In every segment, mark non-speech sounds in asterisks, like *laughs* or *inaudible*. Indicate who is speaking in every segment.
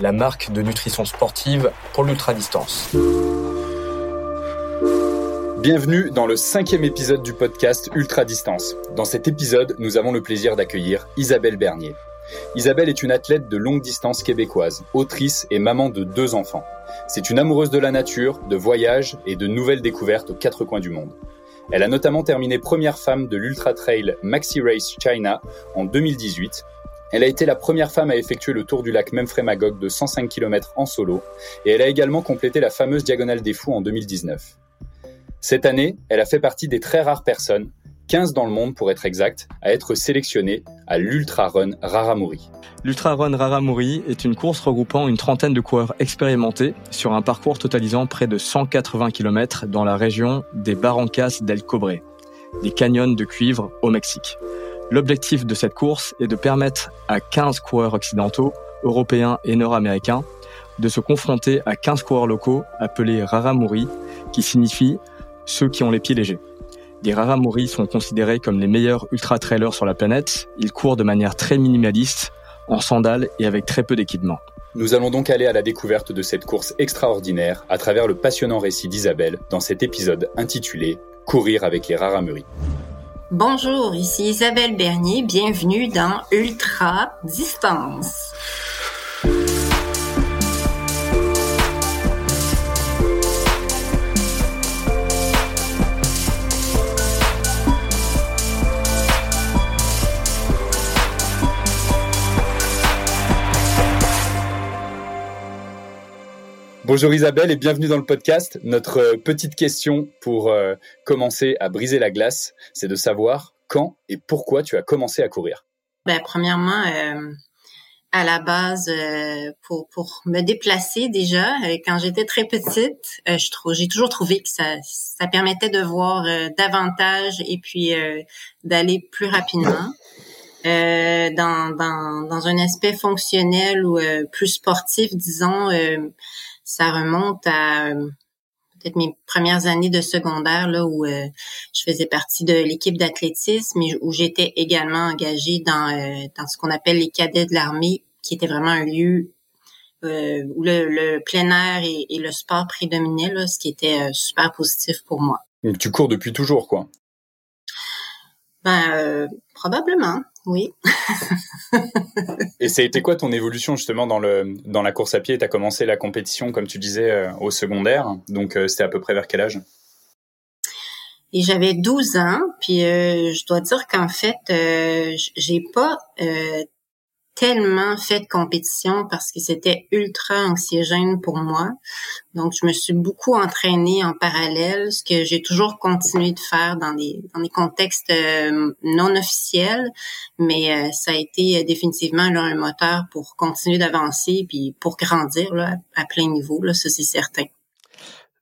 Speaker 1: la marque de nutrition sportive pour l'ultra-distance.
Speaker 2: Bienvenue dans le cinquième épisode du podcast Ultra Distance. Dans cet épisode, nous avons le plaisir d'accueillir Isabelle Bernier. Isabelle est une athlète de longue distance québécoise, autrice et maman de deux enfants. C'est une amoureuse de la nature, de voyages et de nouvelles découvertes aux quatre coins du monde. Elle a notamment terminé première femme de l'Ultra Trail Maxi Race China en 2018 elle a été la première femme à effectuer le tour du lac Memphremagog de 105 km en solo, et elle a également complété la fameuse Diagonale des Fous en 2019. Cette année, elle a fait partie des très rares personnes, 15 dans le monde pour être exact, à être sélectionnée à l'Ultra Run Raramuri.
Speaker 1: L'Ultra Run Raramuri est une course regroupant une trentaine de coureurs expérimentés sur un parcours totalisant près de 180 km dans la région des Barrancas del Cobre, des canyons de cuivre au Mexique. L'objectif de cette course est de permettre à 15 coureurs occidentaux, européens et nord-américains de se confronter à 15 coureurs locaux appelés Raramuri, qui signifie ceux qui ont les pieds légers. Les Raramuri sont considérés comme les meilleurs ultra-trailers sur la planète. Ils courent de manière très minimaliste, en sandales et avec très peu d'équipement.
Speaker 2: Nous allons donc aller à la découverte de cette course extraordinaire à travers le passionnant récit d'Isabelle dans cet épisode intitulé Courir avec les Raramuri.
Speaker 3: Bonjour, ici Isabelle Bernier, bienvenue dans Ultra Distance.
Speaker 2: Bonjour Isabelle et bienvenue dans le podcast. Notre euh, petite question pour euh, commencer à briser la glace, c'est de savoir quand et pourquoi tu as commencé à courir.
Speaker 3: Ben, premièrement, euh, à la base, pour, me déplacer déjà, quand j'étais très petite, j'ai toujours trouvé que ça, permettait de voir davantage et puis d'aller plus rapidement. dans un aspect fonctionnel ou plus sportif, disons, ça remonte à euh, peut-être mes premières années de secondaire là où euh, je faisais partie de l'équipe d'athlétisme et où j'étais également engagée dans euh, dans ce qu'on appelle les cadets de l'armée qui était vraiment un lieu où le, plein air et, le sport prédominaient là, ce qui était super positif pour moi.
Speaker 2: Donc tu cours depuis toujours quoi.
Speaker 3: Ben probablement. Oui. *laughs*
Speaker 2: et ça a été quoi ton évolution justement dans le dans la course à pied? Tu as commencé la compétition comme tu disais euh, au secondaire, donc euh, c'était à peu près vers quel âge?
Speaker 3: Et j'avais 12 ans, puis euh, je dois dire qu'en fait j'ai pas tellement fait de compétition parce que c'était ultra anxiogène pour moi. Donc, je me suis beaucoup entraînée en parallèle, ce que j'ai toujours continué de faire dans des, dans des contextes euh, non officiels, mais euh, ça a été euh, définitivement un moteur pour continuer d'avancer puis pour grandir là, à plein niveau, là, ça c'est certain.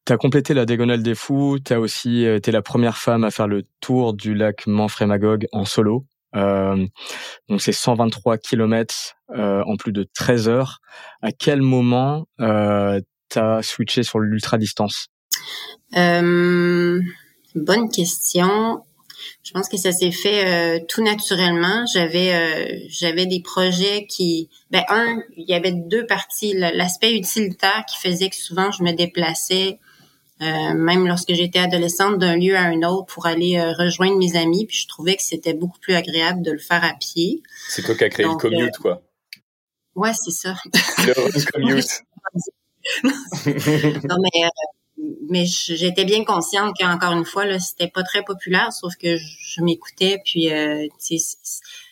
Speaker 1: Tu as complété la Diagonale des Fous, tu as aussi été la première femme à faire le tour du lac Manfred-Magog en solo. Euh, donc c'est 123 km euh, en plus de 13 heures. À quel moment euh, tu as switché sur l'ultra distance?
Speaker 3: Bonne question. Je pense que ça s'est fait tout naturellement. J'avais j'avais des projets qui ben un, il y avait deux parties, l'aspect utilitaire qui faisait que souvent je me déplaçais euh, même lorsque j'étais adolescente, d'un lieu à un autre pour aller euh, rejoindre mes amis. Puis je trouvais que c'était beaucoup plus agréable de le faire à pied.
Speaker 2: C'est toi qui as créé le commute, euh, quoi.
Speaker 3: Ouais, c'est ça. *laughs*
Speaker 2: Le commute. *laughs*
Speaker 3: non, mais, mais j'étais bien consciente qu'encore une fois, là, c'était pas très populaire, sauf que je, m'écoutais, puis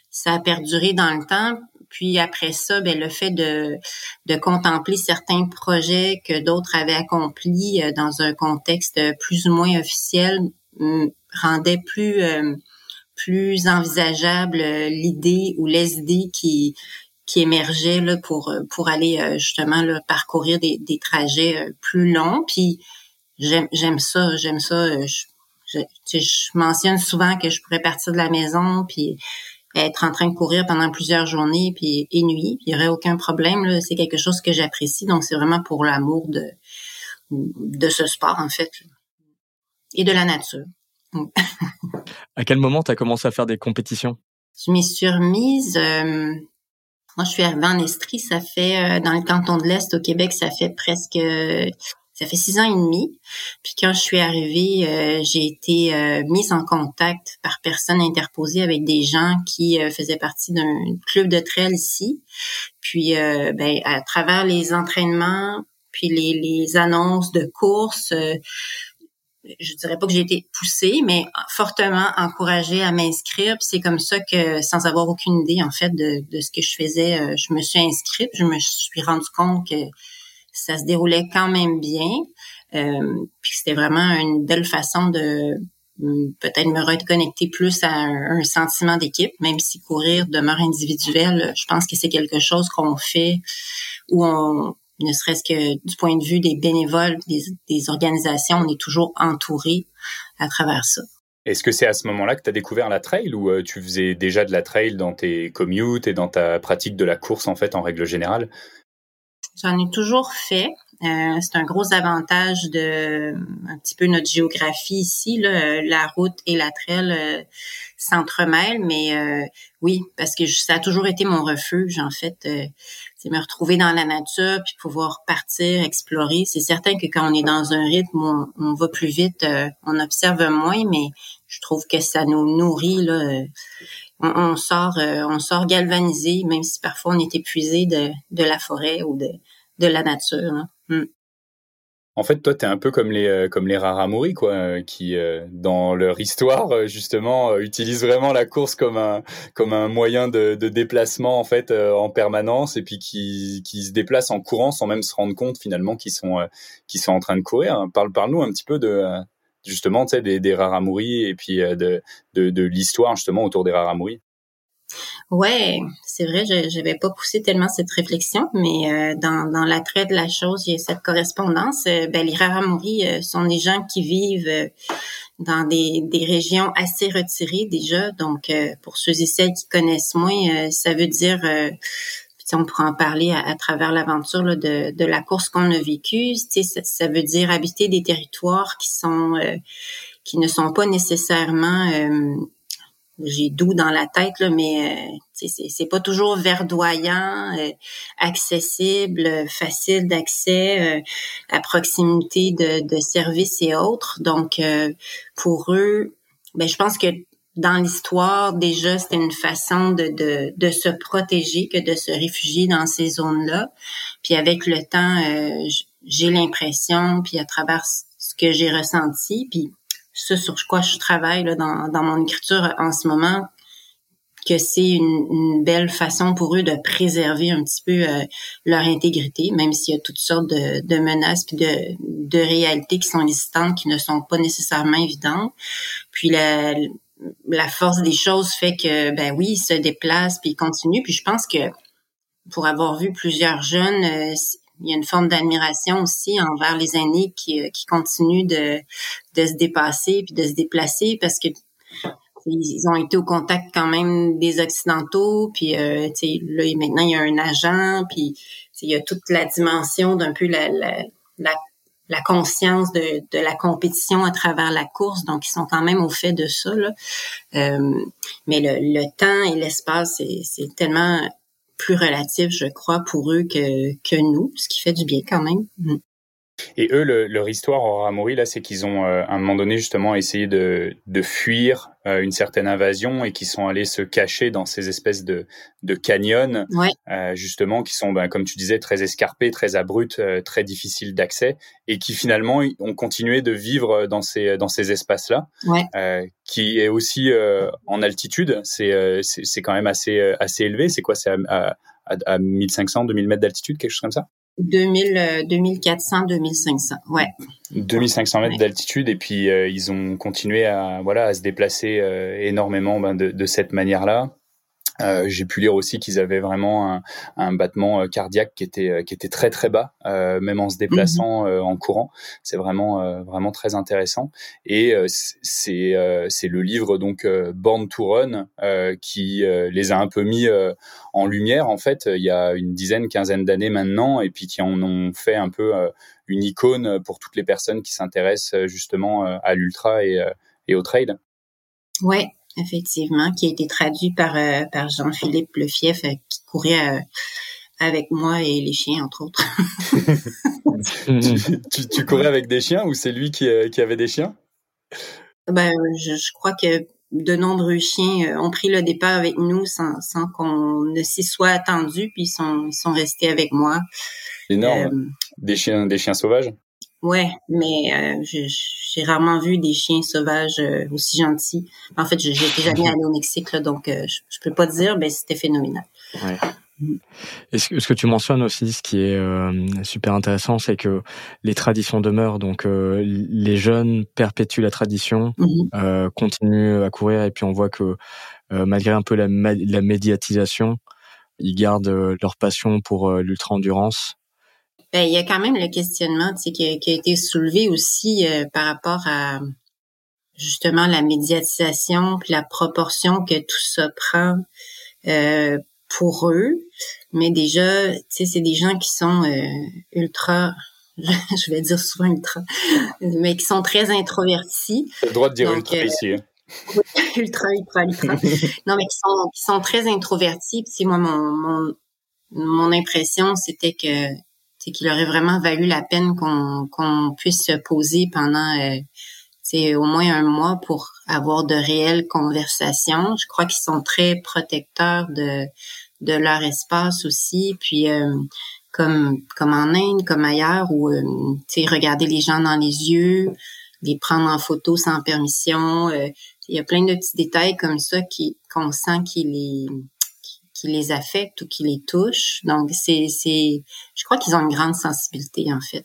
Speaker 3: ça a perduré dans le temps. Puis après ça, ben, le fait de, de contempler certains projets que d'autres avaient accomplis euh, dans un contexte plus ou moins officiel rendait plus euh, plus envisageable euh, l'idée ou les idées qui qui émergeaient là, pour pour aller justement là, parcourir des, des trajets plus longs. Puis j'aime j'aime ça, j'aime ça. Je, je, je, mentionne souvent que je pourrais partir de la maison puis être en train de courir pendant plusieurs journées puis et nuits, il y aurait aucun problème. C'est quelque chose que j'apprécie, donc c'est vraiment pour l'amour de de ce sport en fait et de la nature.
Speaker 1: à quel moment tu as commencé à faire des compétitions?
Speaker 3: Je m'y suis remise. Euh, moi, je suis arrivée en Estrie, ça fait euh, dans le canton de l'Est au Québec, ça fait presque ça fait six ans et demi. Puis quand je suis arrivée, euh, j'ai été euh, mise en contact par personne interposée avec des gens qui euh, faisaient partie d'un club de trail ici. Puis ben, à travers les entraînements, puis les, les annonces de courses, je dirais pas que j'ai été poussée, mais fortement encouragée à m'inscrire. Puis c'est comme ça que, sans avoir aucune idée en fait de, de ce que je faisais, je me suis inscrite. Je me suis rendu compte que ça se déroulait quand même bien. Euh, puis c'était vraiment une belle façon de hum, peut-être me reconnecter plus à un, sentiment d'équipe, même si courir demeure individuel. Je pense que c'est quelque chose qu'on fait où on, ne serait-ce que du point de vue des bénévoles, des, des organisations, on est toujours entouré à travers ça.
Speaker 2: Est-ce que c'est à ce moment-là que tu as découvert la trail ou euh, tu faisais déjà de la trail dans tes commutes et dans ta pratique de la course en fait en règle générale?
Speaker 3: J'en ai toujours fait. Euh, c'est un gros avantage de un petit peu notre géographie ici. Là, la route et la trail euh, s'entremêlent, mais euh, oui, parce que ça a toujours été mon refuge en fait. c'est me retrouver dans la nature puis pouvoir partir, explorer. C'est certain que quand on est dans un rythme, on, on va plus vite, on observe moins, mais je trouve que ça nous nourrit là. On, on, sort, on sort galvanisé, même si parfois on est épuisé de, de la forêt ou de, de la nature. Hein. Hmm.
Speaker 2: En fait, toi, tu es un peu comme les euh, comme les Raramuri, quoi, euh, qui euh, dans leur histoire justement utilisent vraiment la course comme un comme un moyen de, de déplacement en fait en permanence et puis qui qui se déplacent en courant sans même se rendre compte finalement qu'ils sont qu'ils sont en train de courir. Parle parle-nous un petit peu de justement des, des Raramuri et puis de de, de l'histoire justement autour des Raramuri.
Speaker 3: Ouais, c'est vrai, je n'avais pas poussé tellement cette réflexion, mais euh, dans, dans l'attrait de la chose, il y a cette correspondance. Euh, ben, les Raramuri euh, sont des gens qui vivent dans des, des régions assez retirées déjà. Donc, pour ceux et celles qui connaissent moins, ça veut dire, on pourra en parler à, travers l'aventure de, la course qu'on a vécue. Ça, ça veut dire habiter des territoires qui sont qui ne sont pas nécessairement j'ai doux dans la tête là, mais euh, c'est, pas toujours verdoyant, euh, accessible, facile d'accès, euh, à proximité de, de services et autres. Donc pour eux, ben je pense que dans l'histoire déjà c'était une façon de, de, de se protéger que de se réfugier dans ces zones-là. Puis avec le temps, j'ai l'impression, puis à travers ce que j'ai ressenti, puis ce sur quoi je travaille là, dans, dans mon écriture en ce moment, que c'est une, belle façon pour eux de préserver un petit peu euh, leur intégrité, même s'il y a toutes sortes de, de menaces puis de, de réalités qui sont existantes, qui ne sont pas nécessairement évidentes. Puis la, la force des choses fait que, ben oui, ils se déplacent puis ils continuent. Puis je pense que pour avoir vu plusieurs jeunes, euh, il y a une forme d'admiration aussi envers les aînés qui, euh, qui continuent de, de se dépasser puis de se déplacer parce que ils ont été au contact quand même des occidentaux puis euh, là maintenant il y a un agent puis il y a toute la dimension d'un peu la, conscience de, de la compétition à travers la course donc ils sont quand même au fait de ça là. Euh, mais le, le temps et l'espace c'est tellement plus relatif, je crois, pour eux que, que nous, ce qui fait du bien quand même.
Speaker 2: Et eux, leur histoire au Ramori, là, c'est qu'ils ont euh, à un moment donné justement essayé de, de fuir euh, une certaine invasion et qui sont allés se cacher dans ces espèces de, de canyons, euh, justement, qui sont, ben, comme tu disais, très escarpés, très abrupts, très difficiles d'accès, et qui finalement ont continué de vivre dans ces dans ces espaces-là, qui est aussi en altitude. C'est c'est quand même assez assez élevé. C'est quoi? C'est à, à, à 1500, 2000 mètres d'altitude, quelque chose comme ça?
Speaker 3: 2000, 2400, 2500, ouais.
Speaker 2: 2500 mètres d'altitude et puis euh, ils ont continué à voilà à se déplacer euh, énormément ben, de, de, cette manière-là. Euh, j'ai pu lire aussi qu'ils avaient vraiment un, un, battement euh, cardiaque qui était euh, qui était très très bas, euh, même en se déplaçant mhm. en courant. C'est vraiment vraiment très intéressant. Et c'est c'est le livre donc Born to Run qui les a un peu mis en lumière en fait il y a une dizaine quinzaine d'années maintenant et puis qui en ont fait un peu une icône pour toutes les personnes qui s'intéressent justement à l'ultra et, et au trail.
Speaker 3: Ouais, effectivement, qui a été traduit par, euh, par Jean-Philippe Lefief, euh, qui courait euh, avec moi et les chiens, entre autres. *laughs*
Speaker 2: tu, tu, courais avec des chiens ou c'est lui qui, qui, avait des chiens?
Speaker 3: Ben, je, je, crois que de nombreux chiens ont pris le départ avec nous sans, sans qu'on ne s'y soit attendu, puis ils sont, ils sont restés avec moi.
Speaker 2: Énorme. des chiens, des chiens sauvages?
Speaker 3: Ouais, mais euh, j'ai rarement vu des chiens sauvages euh, aussi gentils. En fait, j'étais *laughs* jamais allée au Mexique, là, donc euh, je, je peux pas dire, mais c'était phénoménal.
Speaker 1: Ouais. Et ce, que tu mentionnes aussi, ce qui est super intéressant, c'est que les traditions demeurent. Donc, les jeunes perpétuent la tradition, mm-hmm. continuent à courir, et puis on voit que malgré un peu la, la médiatisation, ils gardent leur passion pour l'ultra-endurance
Speaker 3: ben, il y a quand même le questionnement qui, qui, a été soulevé aussi euh, par rapport à justement la médiatisation puis la proportion que tout ça prend euh, pour eux. Mais déjà, tu sais, c'est des gens qui sont euh, ultra, *laughs* je vais dire souvent ultra, mais qui sont très introvertis.
Speaker 2: le droit de dire ultra ici. Hein. *laughs*
Speaker 3: ultra, ultra, ultra. *laughs* non, mais qui sont, qui sont très introvertis. Puis, moi, mon, mon, mon impression, c'était que c'est qu'il aurait vraiment valu la peine qu'on qu'on puisse se poser pendant c'est euh, au moins un mois pour avoir de réelles conversations. Je crois qu'ils sont très protecteurs de de leur espace aussi. Puis euh, comme comme en Inde, comme ailleurs, où euh, tu regarder les gens dans les yeux, les prendre en photo sans permission. il y a plein de petits détails comme ça qui qu'on sent qu'il est qui les affectent ou qui les touchent. Donc, c'est, c'est, je crois qu'ils ont une grande sensibilité, en fait.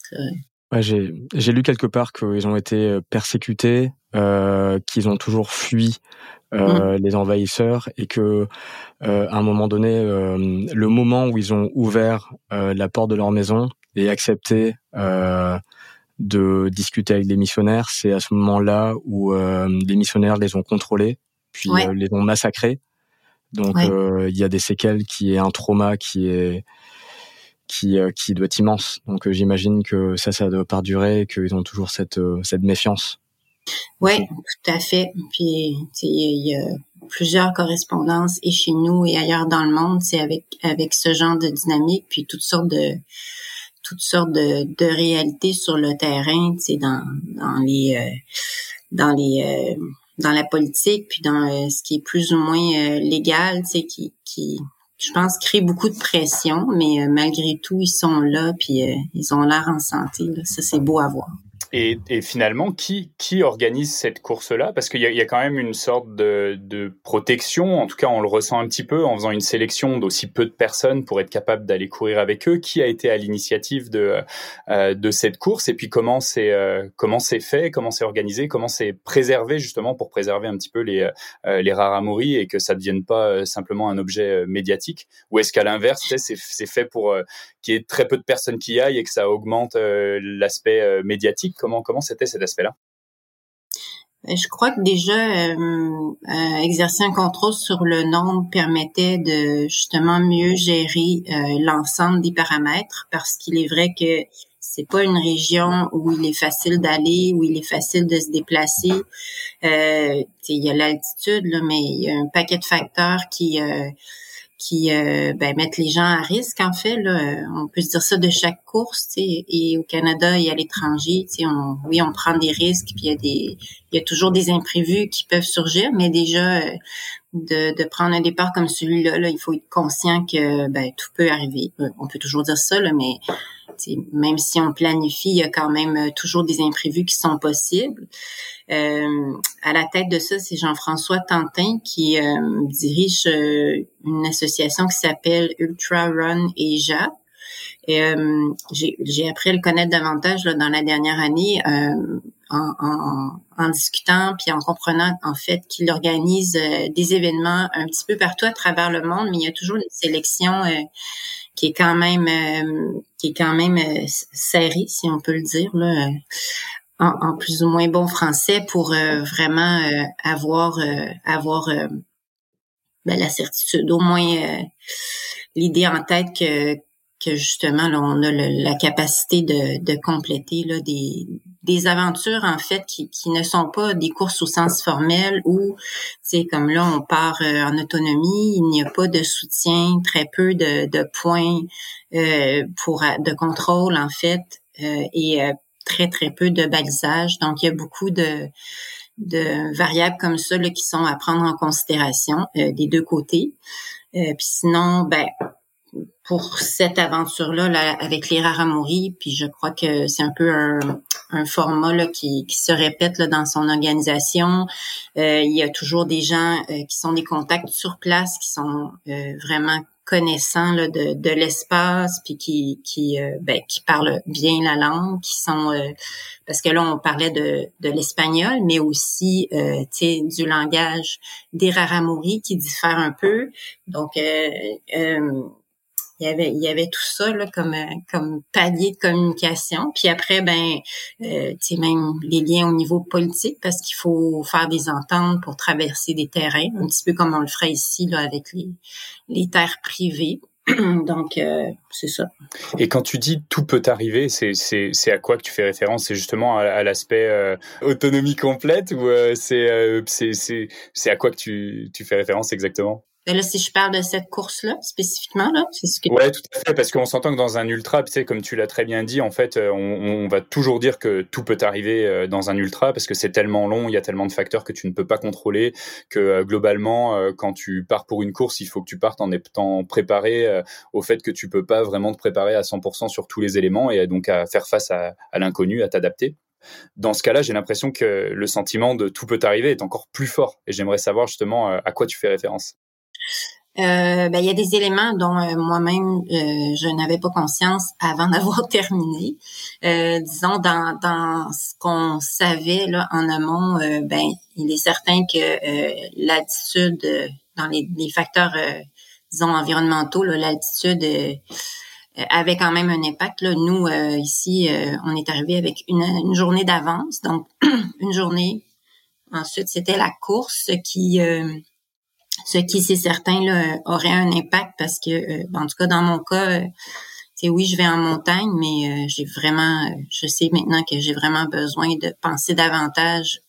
Speaker 1: Ouais, j'ai, j'ai lu quelque part qu'ils ont été euh, persécutés, euh, qu'ils ont toujours fui euh, mmh. les envahisseurs et que euh, à un moment donné, euh, le moment où ils ont ouvert euh, la porte de leur maison et accepté de discuter avec les missionnaires, c'est à ce moment-là où les missionnaires les ont contrôlés, puis les ont massacrés donc euh, il y a des séquelles qui est un trauma qui est qui euh, qui doit être immense. Donc euh, j'imagine que ça ça doit perdurer et qu'ils ont toujours cette cette méfiance.
Speaker 3: Oui, tout à fait. Puis il y a plusieurs correspondances et chez nous et ailleurs dans le monde, c'est avec avec ce genre de dynamique puis toutes sortes de toutes sortes de, de réalités sur le terrain, tu sais dans dans les dans les dans la politique puis dans euh, ce qui est plus ou moins euh, légal, tu sais, qui, qui, je pense, crée beaucoup de pression, mais euh, malgré tout, ils sont là puis ils ont l'air en santé. Ça, c'est beau à voir.
Speaker 2: Et, et, finalement, qui, qui organise cette course-là? Parce qu'il y, y, a quand même une sorte de, de, protection, en tout cas on le ressent un petit peu en faisant une sélection d'aussi peu de personnes pour être capable d'aller courir avec eux. Qui a été à l'initiative de, euh, de cette course? Et puis comment c'est euh, comment c'est fait? Comment c'est organisé? Comment c'est préservé justement pour préserver un petit peu les, euh, les rares amouris et que ça ne devienne pas euh, simplement un objet euh, médiatique? Ou est-ce qu'à l'inverse, c'est fait pour qu'il y ait très peu de personnes qui y aillent et que ça augmente l'aspect médiatique? Comment comment c'était cet aspect-là?
Speaker 3: Ben, je crois que déjà euh, euh, exercer un contrôle sur le nombre permettait de justement mieux gérer euh, l'ensemble des paramètres parce qu'il est vrai que c'est pas une région où il est facile d'aller, où il est facile de se déplacer. il y a l'altitude, mais il y a un paquet de facteurs qui qui euh, ben, mettent les gens à risque en fait là. on peut se dire ça de chaque course et au Canada et à l'étranger on, oui on prend des risques puis il y a des y a toujours des imprévus qui peuvent surgir mais déjà euh, de, de prendre un départ comme celui-là là, il faut être conscient que ben, tout peut arriver. Euh, on peut toujours dire ça là, mais même si on planifie, il y a quand même euh, toujours des imprévus qui sont possibles. Euh, à la tête de ça, c'est Jean-François Tantin qui dirige une association qui s'appelle Ultra Run Asia, Et j'ai appris à le connaître davantage là, dans la dernière année en, en, en, discutant puis en comprenant en fait qu'il organise des événements un petit peu partout à travers le monde, mais il y a toujours une sélection qui est quand même qui est quand même serrée, si on peut le dire là en, plus ou moins bon français pour euh, vraiment euh, avoir euh, avoir ben, la certitude, au moins l'idée en tête que que justement là, on a la capacité de, de compléter là, des, des aventures en fait qui, qui ne sont pas des courses au sens formel où c'est comme là on part en autonomie, il n'y a pas de soutien, très peu de, de points pour de contrôle en fait et très, très peu de balisage. Donc, il y a beaucoup de, de variables comme ça là, qui sont à prendre en considération euh, des deux côtés. Euh, puis sinon, ben pour cette aventure-là là, avec les Raramuri, puis je crois que c'est un peu un, un format là, qui, qui, se répète là, dans son organisation. Euh, il y a toujours des gens qui sont des contacts sur place, qui sont vraiment connaissant là, de, de l'espace puis qui qui euh, ben, qui parlent bien la langue qui sont euh, parce que là on parlait de, de l'espagnol mais aussi euh, du langage des raramuri qui diffère un peu donc euh, il y avait il y avait tout ça là, comme comme palier de communication. Puis après ben euh, tu sais même les liens au niveau politique parce qu'il faut faire des ententes pour traverser des terrains un petit peu comme on le ferait ici là avec les les terres privées. *clears throat* Donc, euh, c'est ça.
Speaker 2: Et quand tu dis tout peut arriver, c'est, à quoi que tu fais référence? C'est justement à, l'aspect euh, autonomie complète ou euh, c'est, c'est à quoi que tu, tu fais référence exactement?
Speaker 3: Ben là, si je parle de cette course-là, spécifiquement, là, c'est ce que...
Speaker 2: Ouais, tout à fait, parce qu'on s'entend que dans un ultra, tu sais, comme tu l'as très bien dit, en fait, euh, on, va toujours dire que tout peut arriver euh, dans un ultra, parce que c'est tellement long, il y a tellement de facteurs que tu ne peux pas contrôler, que euh, globalement, quand tu pars pour une course, il faut que tu partes en étant préparé au fait que tu peux pas vraiment te préparer à 100% sur tous les éléments, et donc à faire face à l'inconnu, à t'adapter. Dans ce cas-là, j'ai l'impression que le sentiment de tout peut arriver est encore plus fort, et j'aimerais savoir justement à quoi tu fais référence.
Speaker 3: Euh, ben, il y a des éléments dont euh, moi-même euh, je n'avais pas conscience avant *laughs* d'avoir terminé. disons dans, dans ce qu'on savait là en amont, ben il est certain que l'altitude dans les, les facteurs disons environnementaux, l'altitude avait quand même un impact. Là. Nous ici, on est arrivé avec une, une journée d'avance, donc *clears throat* une journée. Ensuite, c'était la course qui ce qui, c'est certain, là, aurait un impact parce que, euh, en tout cas, dans mon cas, c'est euh, oui, je vais en montagne, mais euh, j'ai vraiment, je sais maintenant que j'ai vraiment besoin de penser davantage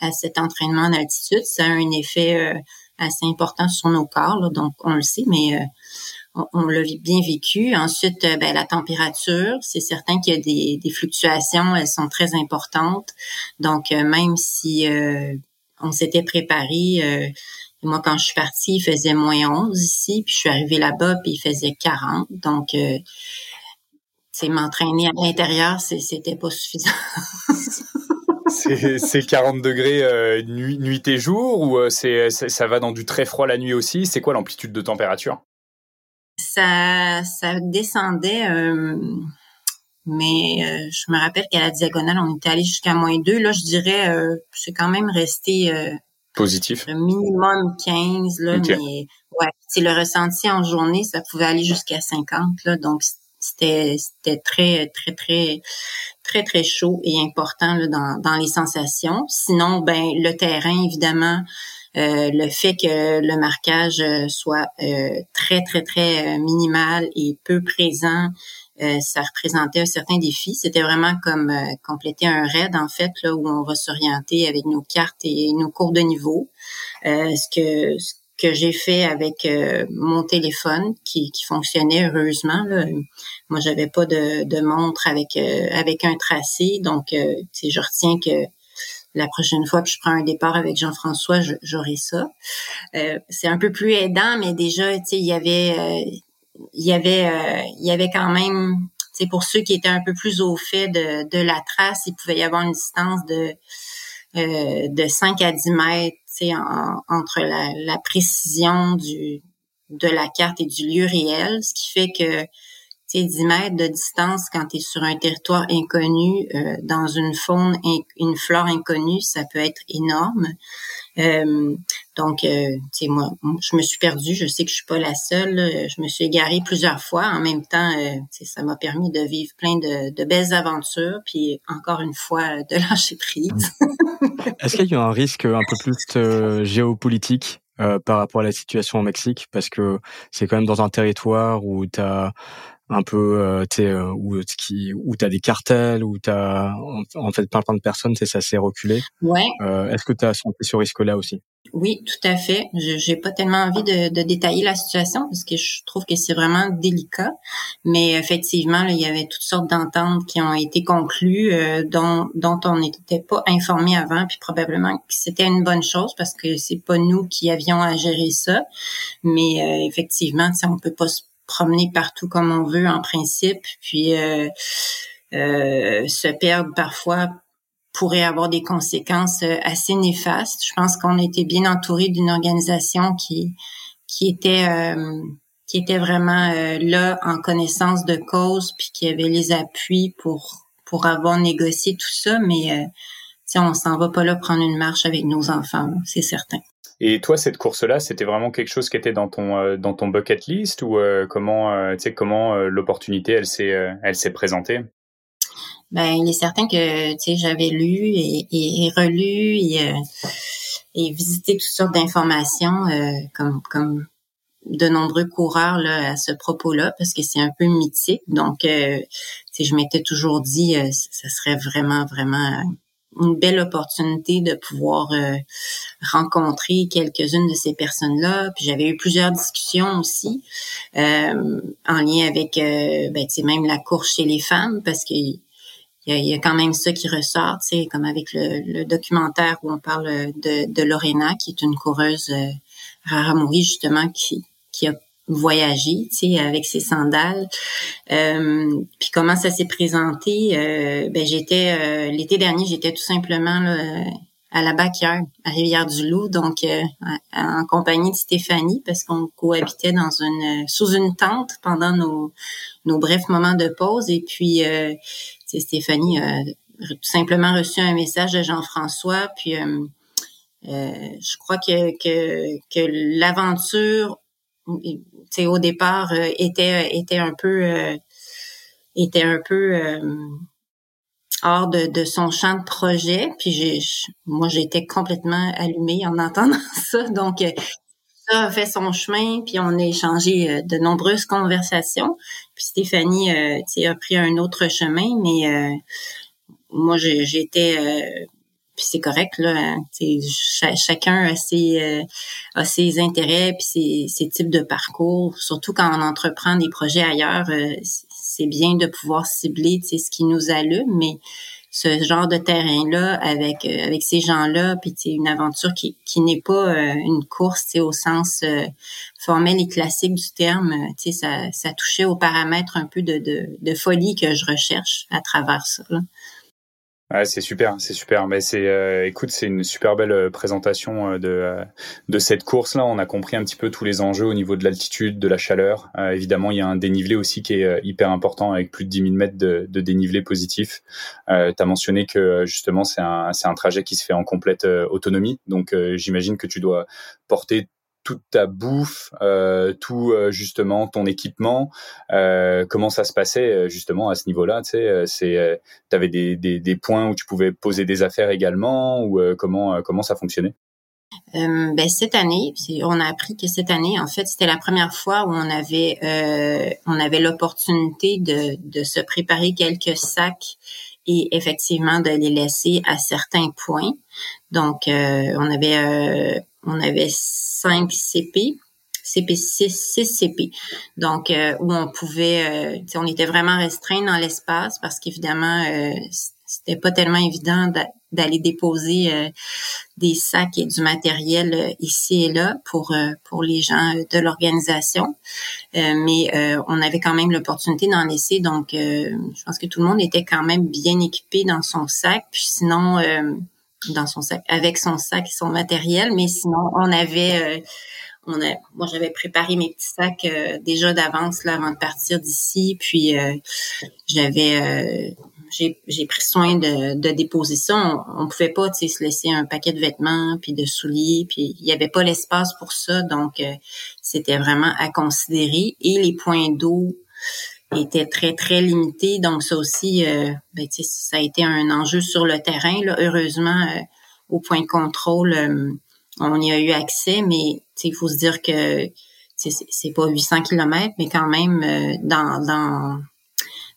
Speaker 3: à cet entraînement en altitude. Ça a un effet assez important sur nos corps, donc on le sait, mais on, l'a bien vécu. Ensuite, ben, la température, c'est certain qu'il y a des, des, fluctuations, elles sont très importantes. Donc, même si on s'était préparé, moi, quand je suis partie, il faisait moins 11 ici, puis je suis arrivée là-bas, puis il faisait 40. Donc, euh, c'est m'entraîner à l'intérieur, c'était pas suffisant.
Speaker 2: c'est 40 degrés euh, nuit, nuit et jour ou euh, c'est ça va dans du très froid la nuit aussi? C'est quoi l'amplitude de température?
Speaker 3: Ça ça descendait euh, mais euh, je me rappelle qu'à la diagonale on était allé jusqu'à moins 2 là je dirais c'est quand même resté
Speaker 2: Positif?
Speaker 3: Le minimum 15, là, mais ouais, c'est le ressenti en journée, ça pouvait aller jusqu'à 50, là, donc c'était c'était très très très très très chaud et important là, dans, dans les sensations. Sinon, ben le terrain évidemment, euh, le fait que le marquage euh, soit euh, très très très minimal et peu présent, euh, ça représentait un certain défi. C'était vraiment comme euh, compléter un raid en fait là où on va s'orienter avec nos cartes et nos cours de niveau. Euh, ce que ce que j'ai fait avec mon téléphone qui, qui fonctionnait heureusement. Là. Moi, j'avais pas de, de montre avec avec un tracé, donc je retiens que la prochaine fois que je prends un départ avec Jean-François, j'aurai ça. c'est un peu plus aidant, mais déjà, tu sais, il y avait il y avait euh, il y avait quand même c'est pour ceux qui étaient un peu plus au fait de, de la trace, il pouvait y avoir une distance de euh, de 5 à 10 mètres en, entre la, la, précision du de la carte et du lieu réel, ce qui fait que 10 mètres de distance quand tu es sur un territoire inconnu, euh, dans une faune, une flore inconnue, ça peut être énorme. Euh, donc, euh, tu sais, moi, je me suis perdue. Je sais que je suis pas la seule. Je me suis égarée plusieurs fois. En même temps, euh, ça m'a permis de vivre plein de, de, belles aventures. Puis, encore une fois, de *laughs* lâcher prise. *laughs*
Speaker 1: Est-ce qu'il y a un risque un peu plus géopolitique par rapport à la situation au Mexique? Parce que c'est quand même dans un territoire où tu as un peu euh, tu euh, où qui où t'as des cartels où t'as en, en fait plein plein de personnes c'est ça s'est reculé.
Speaker 3: Ouais.
Speaker 1: Euh, est-ce que tu as senti ce risque là aussi?
Speaker 3: Oui tout à fait. J'ai pas tellement envie de, de, détailler la situation parce que je trouve que c'est vraiment délicat. Mais effectivement il y avait toutes sortes d'ententes qui ont été conclues euh, dont dont on n'était pas informé avant puis probablement que c'était une bonne chose parce que c'est pas nous qui avions à gérer ça. Mais euh, effectivement on peut pas se promener partout comme on veut en principe, puis euh, euh, se perdre parfois pourrait avoir des conséquences euh, assez néfastes. Je pense qu'on était bien entouré d'une organisation qui qui était qui était vraiment là en connaissance de cause puis qui avait les appuis pour pour avoir négocié tout ça mais si on s'en va pas là prendre une marche avec nos enfants, c'est certain.
Speaker 2: Et toi, cette course-là, c'était vraiment quelque chose qui était dans ton euh, dans ton bucket list ou euh, comment euh, tu sais comment l'opportunité elle s'est elle s'est présentée?
Speaker 3: Ben, il est certain que tu sais j'avais lu et, relu et, visité toutes sortes d'informations comme comme de nombreux coureurs là, à ce propos-là parce que c'est un peu mythique. Donc, euh, je m'étais toujours dit, ça serait vraiment, vraiment une belle opportunité de pouvoir euh, rencontrer quelques-unes de ces personnes-là. Puis j'avais eu plusieurs discussions aussi euh, en lien avec euh, ben, même la course chez les femmes parce que il y, a, quand même ça qui ressort, comme avec le, documentaire où on parle de, de Lorena, qui est une coureuse euh, Raramuri, justement, qui, voyager, tu sais, avec ses sandales. Euh, puis comment ça s'est présenté? Euh, Ben j'étais euh, l'été dernier, j'étais tout simplement là, à la backyard, à Rivière-du-Loup, donc en compagnie de Stéphanie, parce qu'on cohabitait sous une tente pendant nos nos brefs moments de pause. Et puis, Stéphanie a tout simplement reçu un message de Jean-François, puis je crois que l'aventure au départ euh, était était un peu euh, était un peu euh, hors de, de, son champ de projet. Puis j'ai, moi, j'étais complètement allumée en entendant *laughs* ça. Donc, ça a fait son chemin, puis on a échangé de nombreuses conversations. Puis Stéphanie, a pris un autre chemin, mais moi, j'étais puis c'est correct là hein. chacun a ses euh, a ses intérêts puis ses, types de parcours surtout quand on entreprend des projets ailleurs euh, c'est bien de pouvoir cibler ce qui nous allume mais ce genre de terrain là avec euh, avec ces gens là puis une aventure qui n'est pas une course au sens formel et classique du terme ça ça touchait aux paramètres un peu de, folie que je recherche à travers ça.
Speaker 2: Ouais, c'est super, c'est super. Mais c'est, euh, écoute, c'est une super belle euh, présentation euh, de de cette course-là. On a compris un petit peu tous les enjeux au niveau de l'altitude, de la chaleur. évidemment, il y a un dénivelé aussi qui est hyper important avec plus de 10 000 mètres de, de dénivelé positif. Euh, tu as mentionné que justement c'est un c'est un trajet qui se fait en complète autonomie. Donc j'imagine que tu dois porter toute ta bouffe, euh, tout euh, justement ton équipement, euh, comment ça se passait euh, justement à ce niveau-là, tu sais, euh, c'est, t'avais des, des, des, points où tu pouvais poser des affaires également ou comment comment ça fonctionnait?
Speaker 3: Ben cette année, on a appris que cette année, en fait, c'était la première fois où on avait on avait l'opportunité de, de se préparer quelques sacs et effectivement de les laisser à certains points. Donc, on avait on avait 5 CP, CP 6, CP. Donc euh, où on pouvait, euh, on était vraiment restreint dans l'espace parce qu'évidemment euh, c'était pas tellement évident d'aller déposer des sacs et du matériel ici et là pour pour les gens de l'organisation. mais on avait quand même l'opportunité d'en laisser. Donc je pense que tout le monde était quand même bien équipé dans son sac. Puis sinon dans son sac, avec son sac et son matériel, mais sinon on avait euh, on a, moi j'avais préparé mes petits sacs euh, déjà d'avance là avant de partir d'ici, puis euh, j'avais j'ai pris soin de, de déposer ça. On, on pouvait pas, tu sais, se laisser un paquet de vêtements puis de souliers, puis il y avait pas l'espace pour ça, donc c'était vraiment à considérer. Et les points d'eau étaient très très limités, donc ça aussi, ben, ça a été un enjeu sur le terrain. Là. Heureusement, au point de contrôle on y a eu accès, mais il faut se dire que c'est pas 800 km, mais quand même euh, dans, dans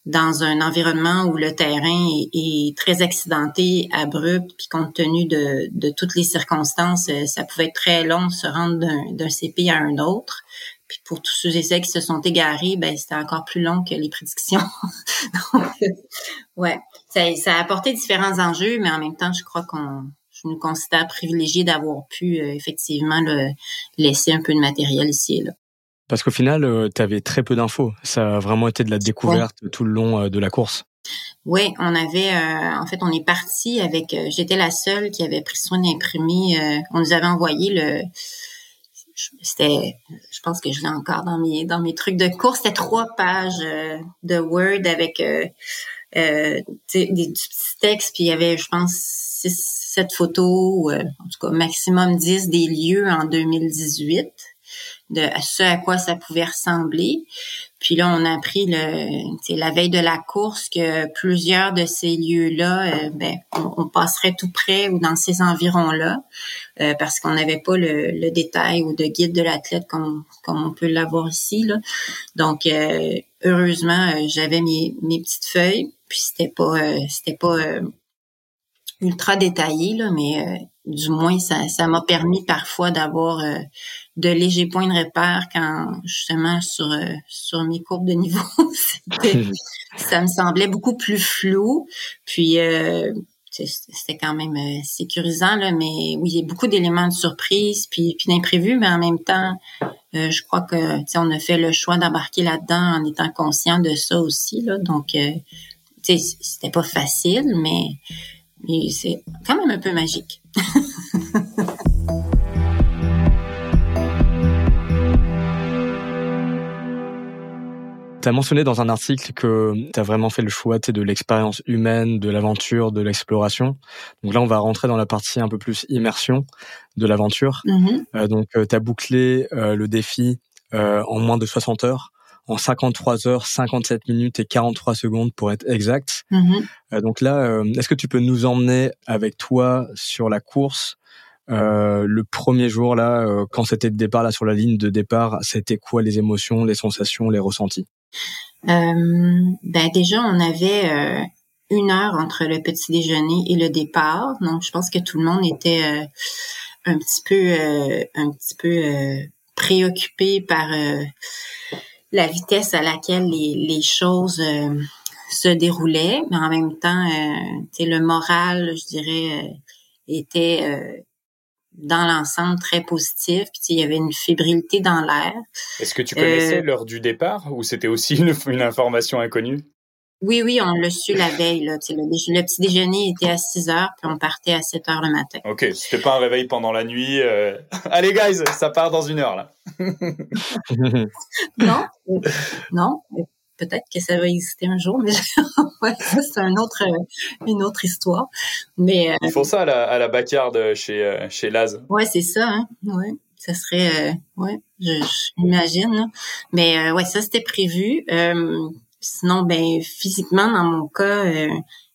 Speaker 3: dans un environnement où le terrain est, très accidenté, abrupt, puis compte tenu de, de, toutes les circonstances, euh, ça pouvait être très long de se rendre d'un CP à un autre. Puis pour tous ceux et celles qui se sont égarés, ben c'était encore plus long que les prédictions. *laughs* Donc, ouais, ça, ça a apporté différents enjeux, mais en même temps, je crois qu'on je nous considère privilégié d'avoir pu euh, effectivement laisser un peu de matériel ici et là.
Speaker 1: Parce qu'au final, euh, tu avais très peu d'infos. Ça a vraiment été de la découverte tout le long euh, de la course.
Speaker 3: Oui, on avait, en fait, on est parti avec. J'étais la seule qui avait pris soin d'imprimer. on nous avait envoyé le. C'était, je pense que je l'ai encore dans mes dans mes trucs de course. C'était trois pages de Word avec des petits textes. Puis il y avait, je pense, six cette photo, euh, en tout cas maximum 10 des lieux en 2018, de ce à quoi ça pouvait ressembler. Puis là, on a appris le, la veille de la course que plusieurs de ces lieux-là, euh, ben, on, passerait tout près ou dans ces environs-là, euh, parce qu'on n'avait pas le, détail ou de guide de l'athlète comme, comme on peut l'avoir ici. Donc, heureusement, j'avais mes, mes petites feuilles, puis c'était pas, c'était pas ultra détaillé, là, mais euh, du moins, ça, ça m'a permis parfois d'avoir euh, de légers points de repère quand justement sur euh, sur mes courbes de niveau, *laughs* *laughs* ça me semblait beaucoup plus flou. Puis c'était quand même sécurisant, là, mais oui, il y a beaucoup d'éléments de surprise, puis, puis d'imprévus, mais en même temps, je crois que on a fait le choix d'embarquer là-dedans en étant conscient de ça aussi. Là, donc, c'était pas facile, mais et c'est quand même un peu magique. *laughs*
Speaker 1: Tu as mentionné dans un article que tu as vraiment fait le choix de l'expérience humaine, de l'aventure, de l'exploration. Donc là, on va rentrer dans la partie un peu plus immersion de l'aventure. Mm-hmm. Euh, donc, euh, tu as bouclé euh, le défi en moins de 60 heures en 53 heures, 57 minutes et 43 secondes pour être exact. Mm-hmm. Euh, donc là, euh, est-ce que tu peux nous emmener avec toi sur la course euh, le premier jour là, quand c'était le départ là sur la ligne de départ, c'était quoi les émotions, les sensations, les ressentis?
Speaker 3: Ben déjà, on avait une heure entre le petit déjeuner et le départ, donc je pense que tout le monde était un petit peu, un petit peu préoccupé par la vitesse à laquelle les, les choses euh, se déroulaient, mais en même temps, euh, le moral, je dirais, euh, était euh, dans l'ensemble très positif. Puis il y avait une fébrilité dans l'air.
Speaker 2: Est-ce que tu connaissais l'heure du départ ou c'était aussi une, une information inconnue?
Speaker 3: Oui, oui, on l'a su la veille. Là. Le, le, petit déjeuner était à 6 heures, puis on partait à 7 heures le matin.
Speaker 2: OK, c'était pas un réveil pendant la nuit. Euh... *laughs* Allez, guys, ça part dans une heure, là. *laughs*
Speaker 3: non, non. Peut-être que ça va exister un jour, mais *laughs* ouais, ça, c'est un autre, une autre histoire. Mais euh...
Speaker 2: Ils font ça à la, à la backyard chez, euh, chez Laz.
Speaker 3: Ouais, c'est ça. Hein? Ouais, ça serait... Euh, ouais, j'imagine. Mais euh, ouais, ça, c'était prévu. Euh, Sinon, ben physiquement, dans mon cas, euh,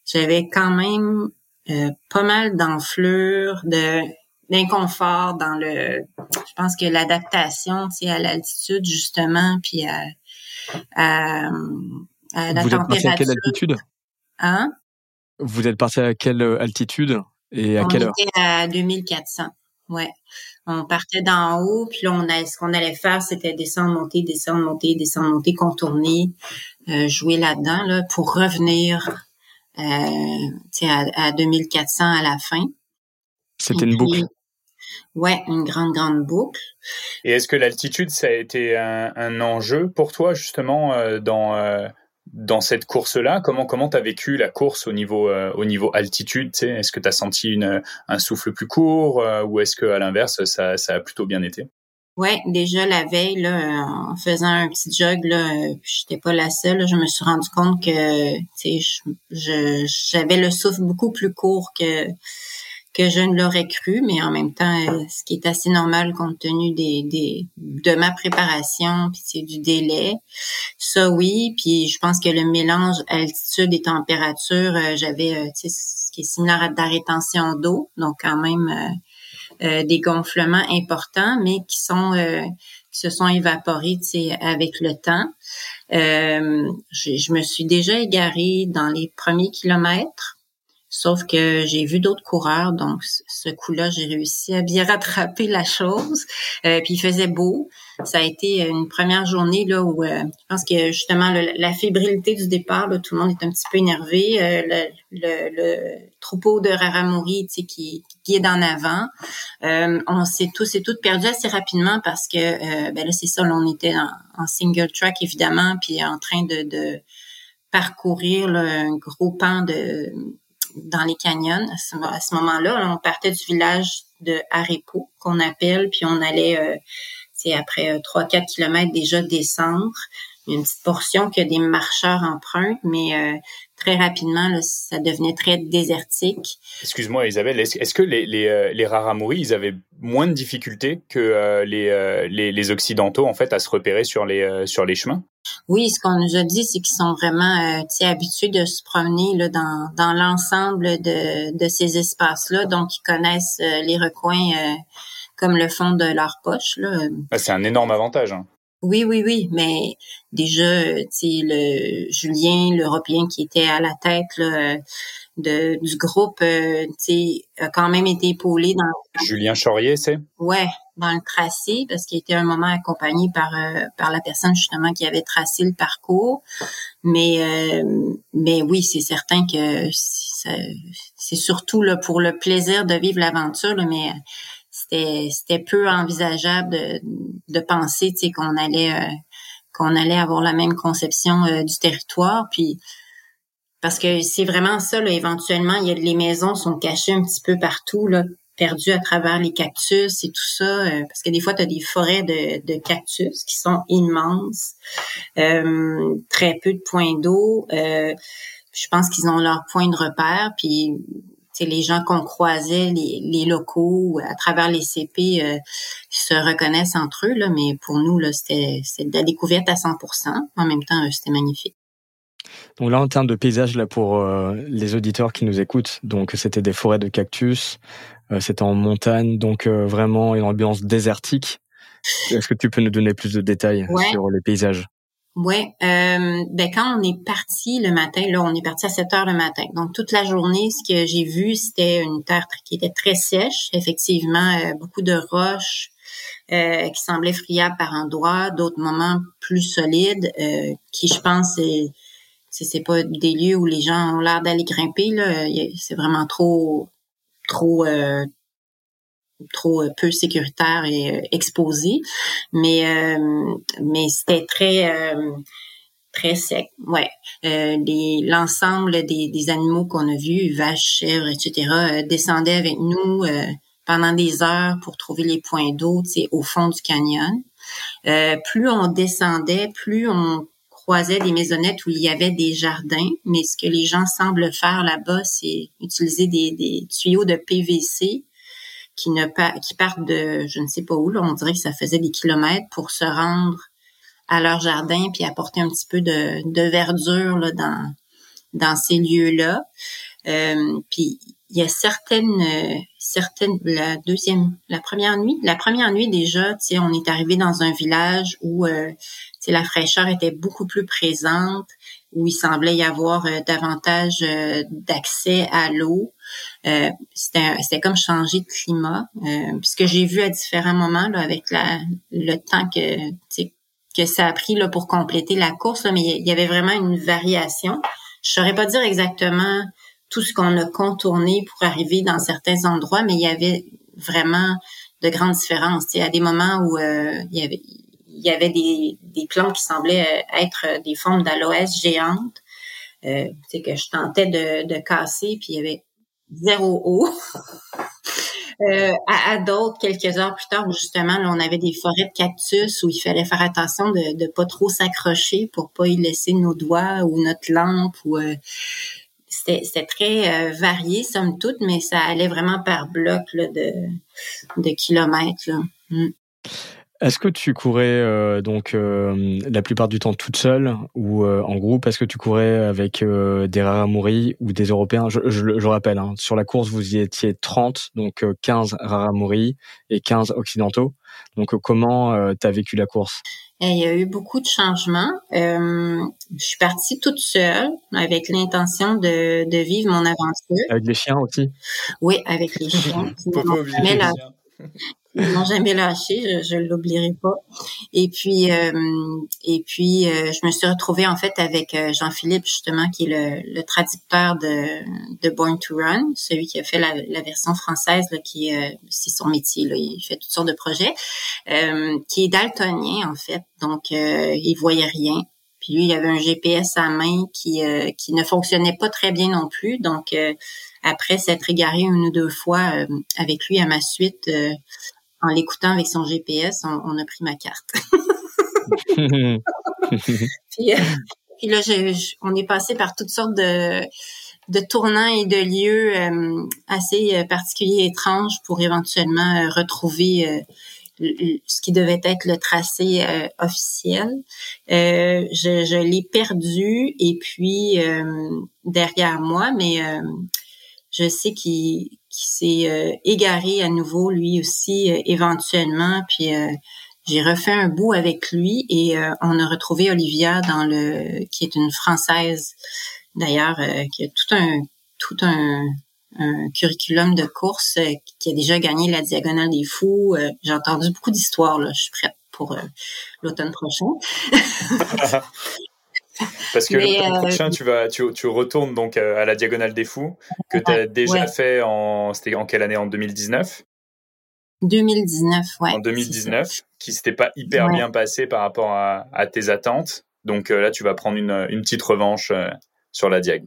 Speaker 3: j'avais quand même euh, pas mal d'enflure, de d'inconfort dans le. Je pense que l'adaptation, tu sais, à l'altitude justement, puis à, à,
Speaker 1: la Vous température. Êtes parti à quelle altitude?
Speaker 3: Hein?
Speaker 1: Vous êtes parti à quelle altitude et à quelle heure?
Speaker 3: était à 2400. Ouais. On partait d'en haut, puis là, on a, ce qu'on allait faire, c'était descendre, monter, descendre, monter, descendre, monter, contourner, euh, jouer là-dedans là, pour revenir euh, à, à 2400 à la fin.
Speaker 1: C'était une boucle.
Speaker 3: Ouais, une grande, grande boucle.
Speaker 2: Et est-ce que l'altitude, ça a été un, un, enjeu pour toi, justement, euh, dans, euh, dans cette course-là, comment comment t'as vécu la course au niveau euh, au niveau altitude Est-ce que t'as senti une, un souffle plus court euh, ou est-ce que à l'inverse ça, ça a plutôt bien été?
Speaker 3: Ouais, déjà la veille, là, en faisant un petit jog, là, j'étais pas la seule. je me suis rendu compte que, tu sais, j'avais le souffle beaucoup plus court que que je ne l'aurais cru, mais en même temps, euh, ce qui est assez normal compte tenu des, des de ma préparation, puis c'est du délai. Ça oui, puis je pense que le mélange altitude et température, euh, j'avais, euh, tu sais, ce qui est similaire à de la rétention d'eau, donc quand même des gonflements importants, mais qui sont qui se sont évaporés, tu sais, avec le temps. je, je me suis déjà égarée dans les premiers kilomètres. Sauf que j'ai vu d'autres coureurs, donc ce coup-là, j'ai réussi à bien *laughs* rattraper la chose. Euh, puis il faisait beau. Ça a été une première journée là où euh, je pense que justement la fébrilité du départ, tout le monde est un petit peu énervé. Euh, le, troupeau de Raramuri, tu sais, qui, qui en avant. on s'est tous et toutes perdus assez rapidement parce que ben là c'est ça, on était en, single track évidemment, puis en train de, de parcourir un gros pan de dans les canyons. À ce, moment-là, on partait du village de Arepo, qu'on appelle, puis on allait, c'est euh, après 3-4 euh, kilomètres déjà descendre. Il y a une petite portion que des marcheurs empruntent, mais euh, très rapidement, ça devenait très désertique.
Speaker 2: Excuse-moi, Isabelle, est-ce, que les, les, les Raramuri, ils avaient moins de difficultés que les, les, les, Occidentaux, en fait, à se repérer sur les, sur les chemins?
Speaker 3: Oui, ce qu'on nous a dit, c'est qu'ils sont vraiment euh, habitués de se promener là, dans, dans l'ensemble de, de ces espaces-là, donc ils connaissent euh, les recoins euh, comme le fond de leur poche. Là.
Speaker 2: Ah, c'est un énorme avantage. Hein.
Speaker 3: Oui, oui, oui, mais déjà, tu le Julien, l'Européen qui était à la tête là, de, du groupe, euh, a quand même été épaulé dans...
Speaker 2: Julien Chaurier, c'est?
Speaker 3: Ouais, dans le tracé, parce qu'il était un moment accompagné par euh, par la personne justement qui avait tracé le parcours. Mais euh, mais oui, c'est certain que c'est surtout là pour le plaisir de vivre l'aventure, mais c'était c'était peu envisageable de, de penser, tu sais, qu'on allait qu'on allait avoir la même conception du territoire. Puis parce que c'est vraiment ça, là, éventuellement, il y a, les maisons sont cachées un petit peu partout, là, perdues à travers les cactus et tout ça. Euh, parce que des fois, tu as des forêts de, de, cactus qui sont immenses, euh, très peu de points d'eau. Euh, je pense qu'ils ont leur point de repère, puis les gens qu'on croisait, les, les, locaux, à travers les CP, euh, se reconnaissent entre eux, là, mais pour nous, là, c'était, de la découverte à 100% En même temps, c'était magnifique.
Speaker 1: Donc là, en termes de paysage, là pour euh, les auditeurs qui nous écoutent, donc c'était des forêts de cactus, euh, c'était en montagne, donc euh, vraiment une ambiance désertique. Est-ce que tu peux nous donner plus de détails sur les paysages?
Speaker 3: Ouais, ben quand on est parti le matin, là on est parti à 7 heures le matin. Donc toute la journée, ce que j'ai vu, c'était une terre qui était très sèche, effectivement, beaucoup de roches, qui semblaient friables par endroits, d'autres moments plus solides, qui je pense c'est pas des lieux où les gens ont l'air d'aller grimper là c'est vraiment trop trop euh, trop euh, peu sécuritaire et euh, exposé. Mais mais c'était très très sec. Ouais. L'ensemble des, des animaux qu'on a vus vaches chèvres etc descendaient avec nous pendant des heures pour trouver les points d'eau au fond du canyon. Plus on descendait plus on croisait des maisonnettes où il y avait des jardins, mais ce que les gens semblent faire là-bas, c'est utiliser des, tuyaux de PVC qui ne qui partent de je ne sais pas où là, on dirait que ça faisait des kilomètres pour se rendre à leur jardin puis apporter un petit peu de, de verdure là, dans dans ces lieux-là. Euh, puis il y a certaines certaines la deuxième la première nuit la première nuit déjà tu sais on est arrivé dans un village où euh, la fraîcheur était beaucoup plus présente, où il semblait y avoir euh, davantage d'accès à l'eau. Euh, c'était comme changer de climat. ce que j'ai vu à différents moments là, avec la, le temps que que ça a pris là, pour compléter la course, mais il y avait vraiment une variation. Je saurais pas dire exactement tout ce qu'on a contourné pour arriver dans certains endroits, mais il y avait vraiment de grandes différences. à des moments où il y avait il y avait des, des plantes qui semblaient euh, être euh, des formes d'aloès géantes, euh, que je tentais de, de casser, puis il y avait zéro eau. *laughs* euh, à, d'autres quelques heures plus tard où justement là, on avait des forêts de cactus où il fallait faire attention de ne pas trop s'accrocher pour pas y laisser nos doigts ou notre lampe ou euh, c'était très varié somme toute, mais ça allait vraiment par bloc de, kilomètres. Mm.
Speaker 1: Est-ce que tu courais euh, donc euh, la plupart du temps toute seule ou euh, en groupe? Est-ce que tu courais avec des Raramuri ou des Européens? Je, je, rappelle, hein, sur la course, vous y étiez 30, donc 15 Raramuri et 15 occidentaux. Donc comment tu as vécu la course?
Speaker 3: Il y a eu beaucoup de changements. je suis partie toute seule avec l'intention de, de, vivre mon aventure.
Speaker 1: Avec les chiens aussi?
Speaker 3: Oui, avec les *laughs* chiens. Mais là, ils m'ont jamais lâché, je, je l'oublierai pas. Et puis, euh, et puis, euh, je me suis retrouvée en fait avec euh, Jean-Philippe justement, qui est le, le, traducteur de, de Born to Run, celui qui a fait la, la version française, là, qui c'est son métier, là, il fait toutes sortes de projets, qui est daltonien en fait, donc il voyait rien. Puis lui, il avait un GPS à main qui qui ne fonctionnait pas très bien non plus, donc après s'être égaré une ou deux fois avec lui à ma suite, en l'écoutant avec son GPS, on, a pris ma carte. *laughs* puis, euh, puis, là, on est passé par toutes sortes de, tournants et de lieux euh, assez euh, particuliers étranges pour éventuellement retrouver ce qui devait être le tracé officiel. je l'ai perdu et puis derrière moi, mais je sais qu'il s'est euh, égaré à nouveau lui aussi euh, éventuellement. Puis euh, j'ai refait un bout avec lui et on a retrouvé Olivia dans le qui est une française d'ailleurs qui a tout un tout un, curriculum de course qui a déjà gagné la diagonale des fous. j'ai entendu beaucoup d'histoires là. Je suis prête pour l'automne prochain. *laughs* *laughs*
Speaker 2: Parce que le euh, prochain, tu vas, tu, tu, retournes donc à la Diagonale des Fous, que tu as déjà fait en, c'était en quelle année? En 2019
Speaker 3: 2019, ouais.
Speaker 2: En 2019, qui s'était pas hyper bien passé par rapport à, à tes attentes. Donc euh, là, tu vas prendre une, une petite revanche euh, sur la Diag.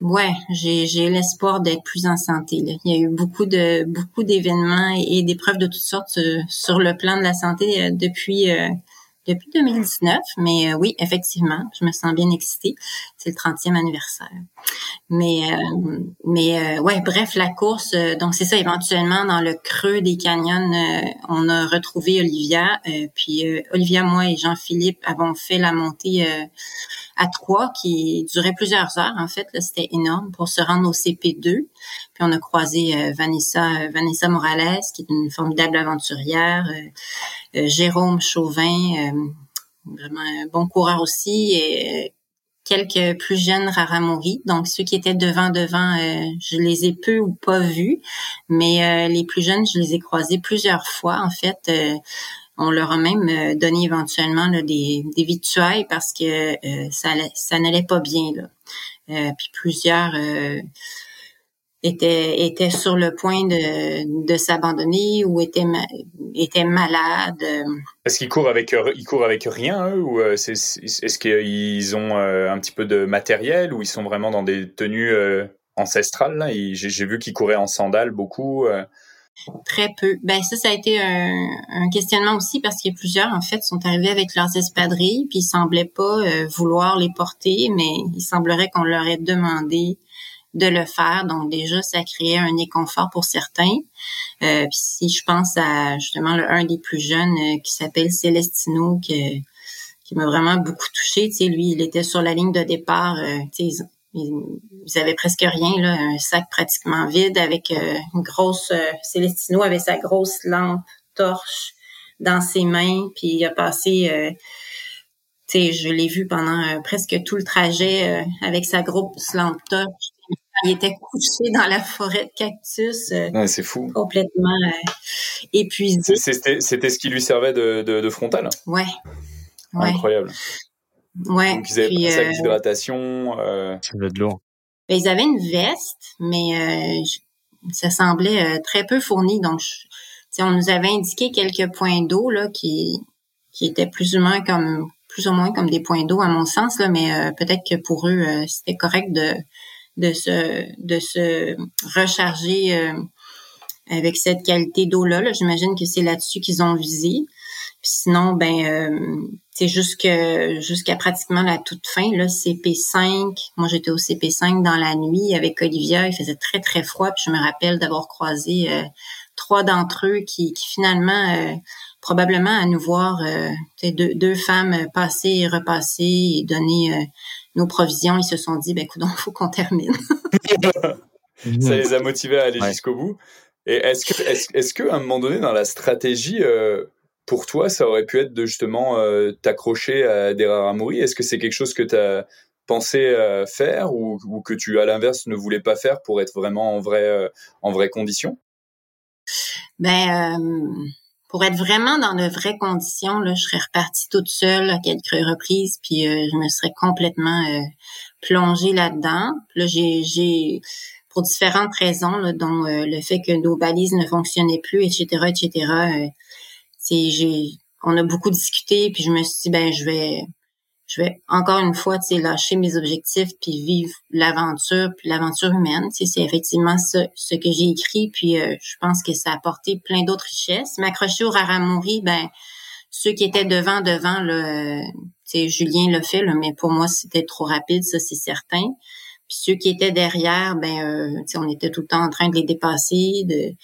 Speaker 3: Ouais, j'ai, l'espoir d'être plus en santé. Là. Il y a eu beaucoup de beaucoup d'événements et, d'épreuves de toutes sortes sur le plan de la santé depuis depuis 2019, mais euh, oui, effectivement, je me sens bien excitée. C'est le 30e anniversaire. Mais euh, mais euh, ouais, bref, la course, donc c'est ça, éventuellement, dans le creux des canyons, on a retrouvé Olivia. puis Olivia, moi et Jean-Philippe avons fait la montée à trois qui durait plusieurs heures. En fait, c'était énorme pour se rendre au CP2. Puis on a croisé Vanessa Vanessa Morales, qui est une formidable aventurière. Euh, Jérôme Chauvin, euh, vraiment un bon coureur aussi, et euh, quelques plus jeunes Raramuri. Donc ceux qui étaient devant devant, je les ai peu ou pas vus, mais les plus jeunes, je les ai croisés plusieurs fois. En fait, on leur a même donné éventuellement des, des victuailles parce que ça ça n'allait pas bien là. puis plusieurs était était sur le point de, de s'abandonner ou était était malade.
Speaker 2: Est-ce qu'ils courent avec ils courent avec rien eux, ou euh, est-ce qu'ils ont euh, un petit peu de matériel ou ils sont vraiment dans des tenues euh, ancestrales j'ai, vu qu'ils couraient en sandales beaucoup.
Speaker 3: Très peu. Ben ça, ça a été un, un questionnement aussi parce que plusieurs en fait sont arrivés avec leurs espadrilles puis ils semblaient pas vouloir les porter, mais il semblerait qu'on leur ait demandé de le faire. Donc déjà, ça créait un inconfort pour certains. Euh, puis si je pense à justement le, un des plus jeunes euh, qui s'appelle Celestino, qui, qui m'a vraiment beaucoup touché. Tu sais, lui, il était sur la ligne de départ. Euh, tu sais, ils, avaient presque rien, là, un sac pratiquement vide avec euh, une grosse. Celestino avait sa grosse lampe torche dans ses mains, puis il a passé tu sais, je l'ai vu pendant presque tout le trajet avec sa grosse lampe torche il était couché dans la forêt de cactus.
Speaker 2: Euh, c'est fou.
Speaker 3: Complètement euh, épuisé.
Speaker 2: C'était, ce qui lui servait de, de, frontal.
Speaker 3: Ouais.
Speaker 2: Incroyable.
Speaker 3: Ouais.
Speaker 2: Donc ils avaient pas euh, d'hydratation. Euh...
Speaker 1: Ça de lourd.
Speaker 3: Ben, ils avaient une veste, mais ça semblait très peu fourni. Donc, on nous avait indiqué quelques points d'eau là qui qui étaient plus ou moins comme plus ou moins comme des points d'eau à mon sens là, mais peut-être que pour eux c'était correct de de se de se recharger euh, avec cette qualité d'eau-là. -là, J'imagine que c'est là-dessus qu'ils ont visé. sinon, ben euh, c'est jusqu'à pratiquement la toute fin, là, CP5. Moi, j'étais au CP5 dans la nuit avec Olivia. Il faisait très, très froid. Puis je me rappelle d'avoir croisé euh, trois d'entre eux qui, finalement, euh, probablement à nous voir deux, deux, femmes passer et repasser et donner nos provisions, ils se sont dit, ben, écoute, *laughs* faut qu'on termine. *laughs*
Speaker 2: ça les a motivés à aller jusqu'au bout. Et est-ce que, est-ce, est-ce qu'à un moment donné dans la stratégie, euh, pour toi, ça aurait pu être de justement euh, t'accrocher à des Raramuri Est-ce que c'est quelque chose que tu as pensé euh, faire ou, ou, que tu, à l'inverse, ne voulais pas faire pour être vraiment en vrai, en vraies conditions
Speaker 3: Ben, pour être vraiment dans de vraies conditions, là, je serais repartie toute seule à quelques reprises, puis euh, je me serais complètement euh, plongée là-dedans. Là, j'ai, pour différentes raisons, dont euh, le fait que nos balises ne fonctionnaient plus, etc., etc. c'est, j'ai, on a beaucoup discuté, puis je me suis dit, ben, je vais, je vais encore une fois, tu sais, lâcher mes objectifs puis vivre l'aventure, puis l'aventure humaine. Tu sais, c'est effectivement ce que j'ai écrit, puis euh, je pense que ça a apporté plein d'autres richesses. M'accrocher au Raramuri, ben ceux qui étaient devant, devant, là, tu sais, Julien l'a fait, là, mais pour moi, c'était trop rapide, ça, c'est certain. Puis ceux qui étaient derrière, ben, euh, tu sais, on était tout le temps en train de les dépasser, de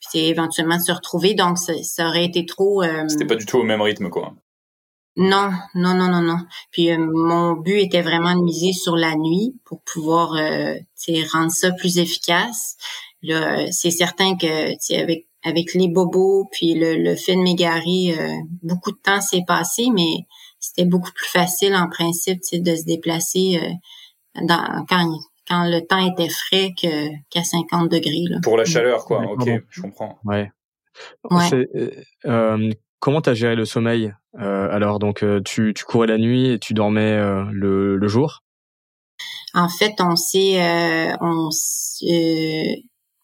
Speaker 3: puis éventuellement de se retrouver, donc ça, ça aurait été trop... Euh,
Speaker 2: c'était pas du tout au même rythme, quoi.
Speaker 3: Non, non, non, non, non. Puis euh, mon but était vraiment de miser sur la nuit pour pouvoir euh, rendre ça plus efficace. Là, euh, c'est certain que avec avec les bobos puis le, le fait de m'égarer, euh, beaucoup de temps s'est passé, mais c'était beaucoup plus facile en principe de se déplacer dans, quand quand le temps était frais que qu'à 50 degrés. Là.
Speaker 2: Pour la chaleur, quoi. Ok, je comprends.
Speaker 1: Ouais. ouais. Euh, comment t'as géré le sommeil? euh, alors donc euh, tu, tu courais la nuit et tu dormais euh, le, le jour?
Speaker 3: En fait, on s'est on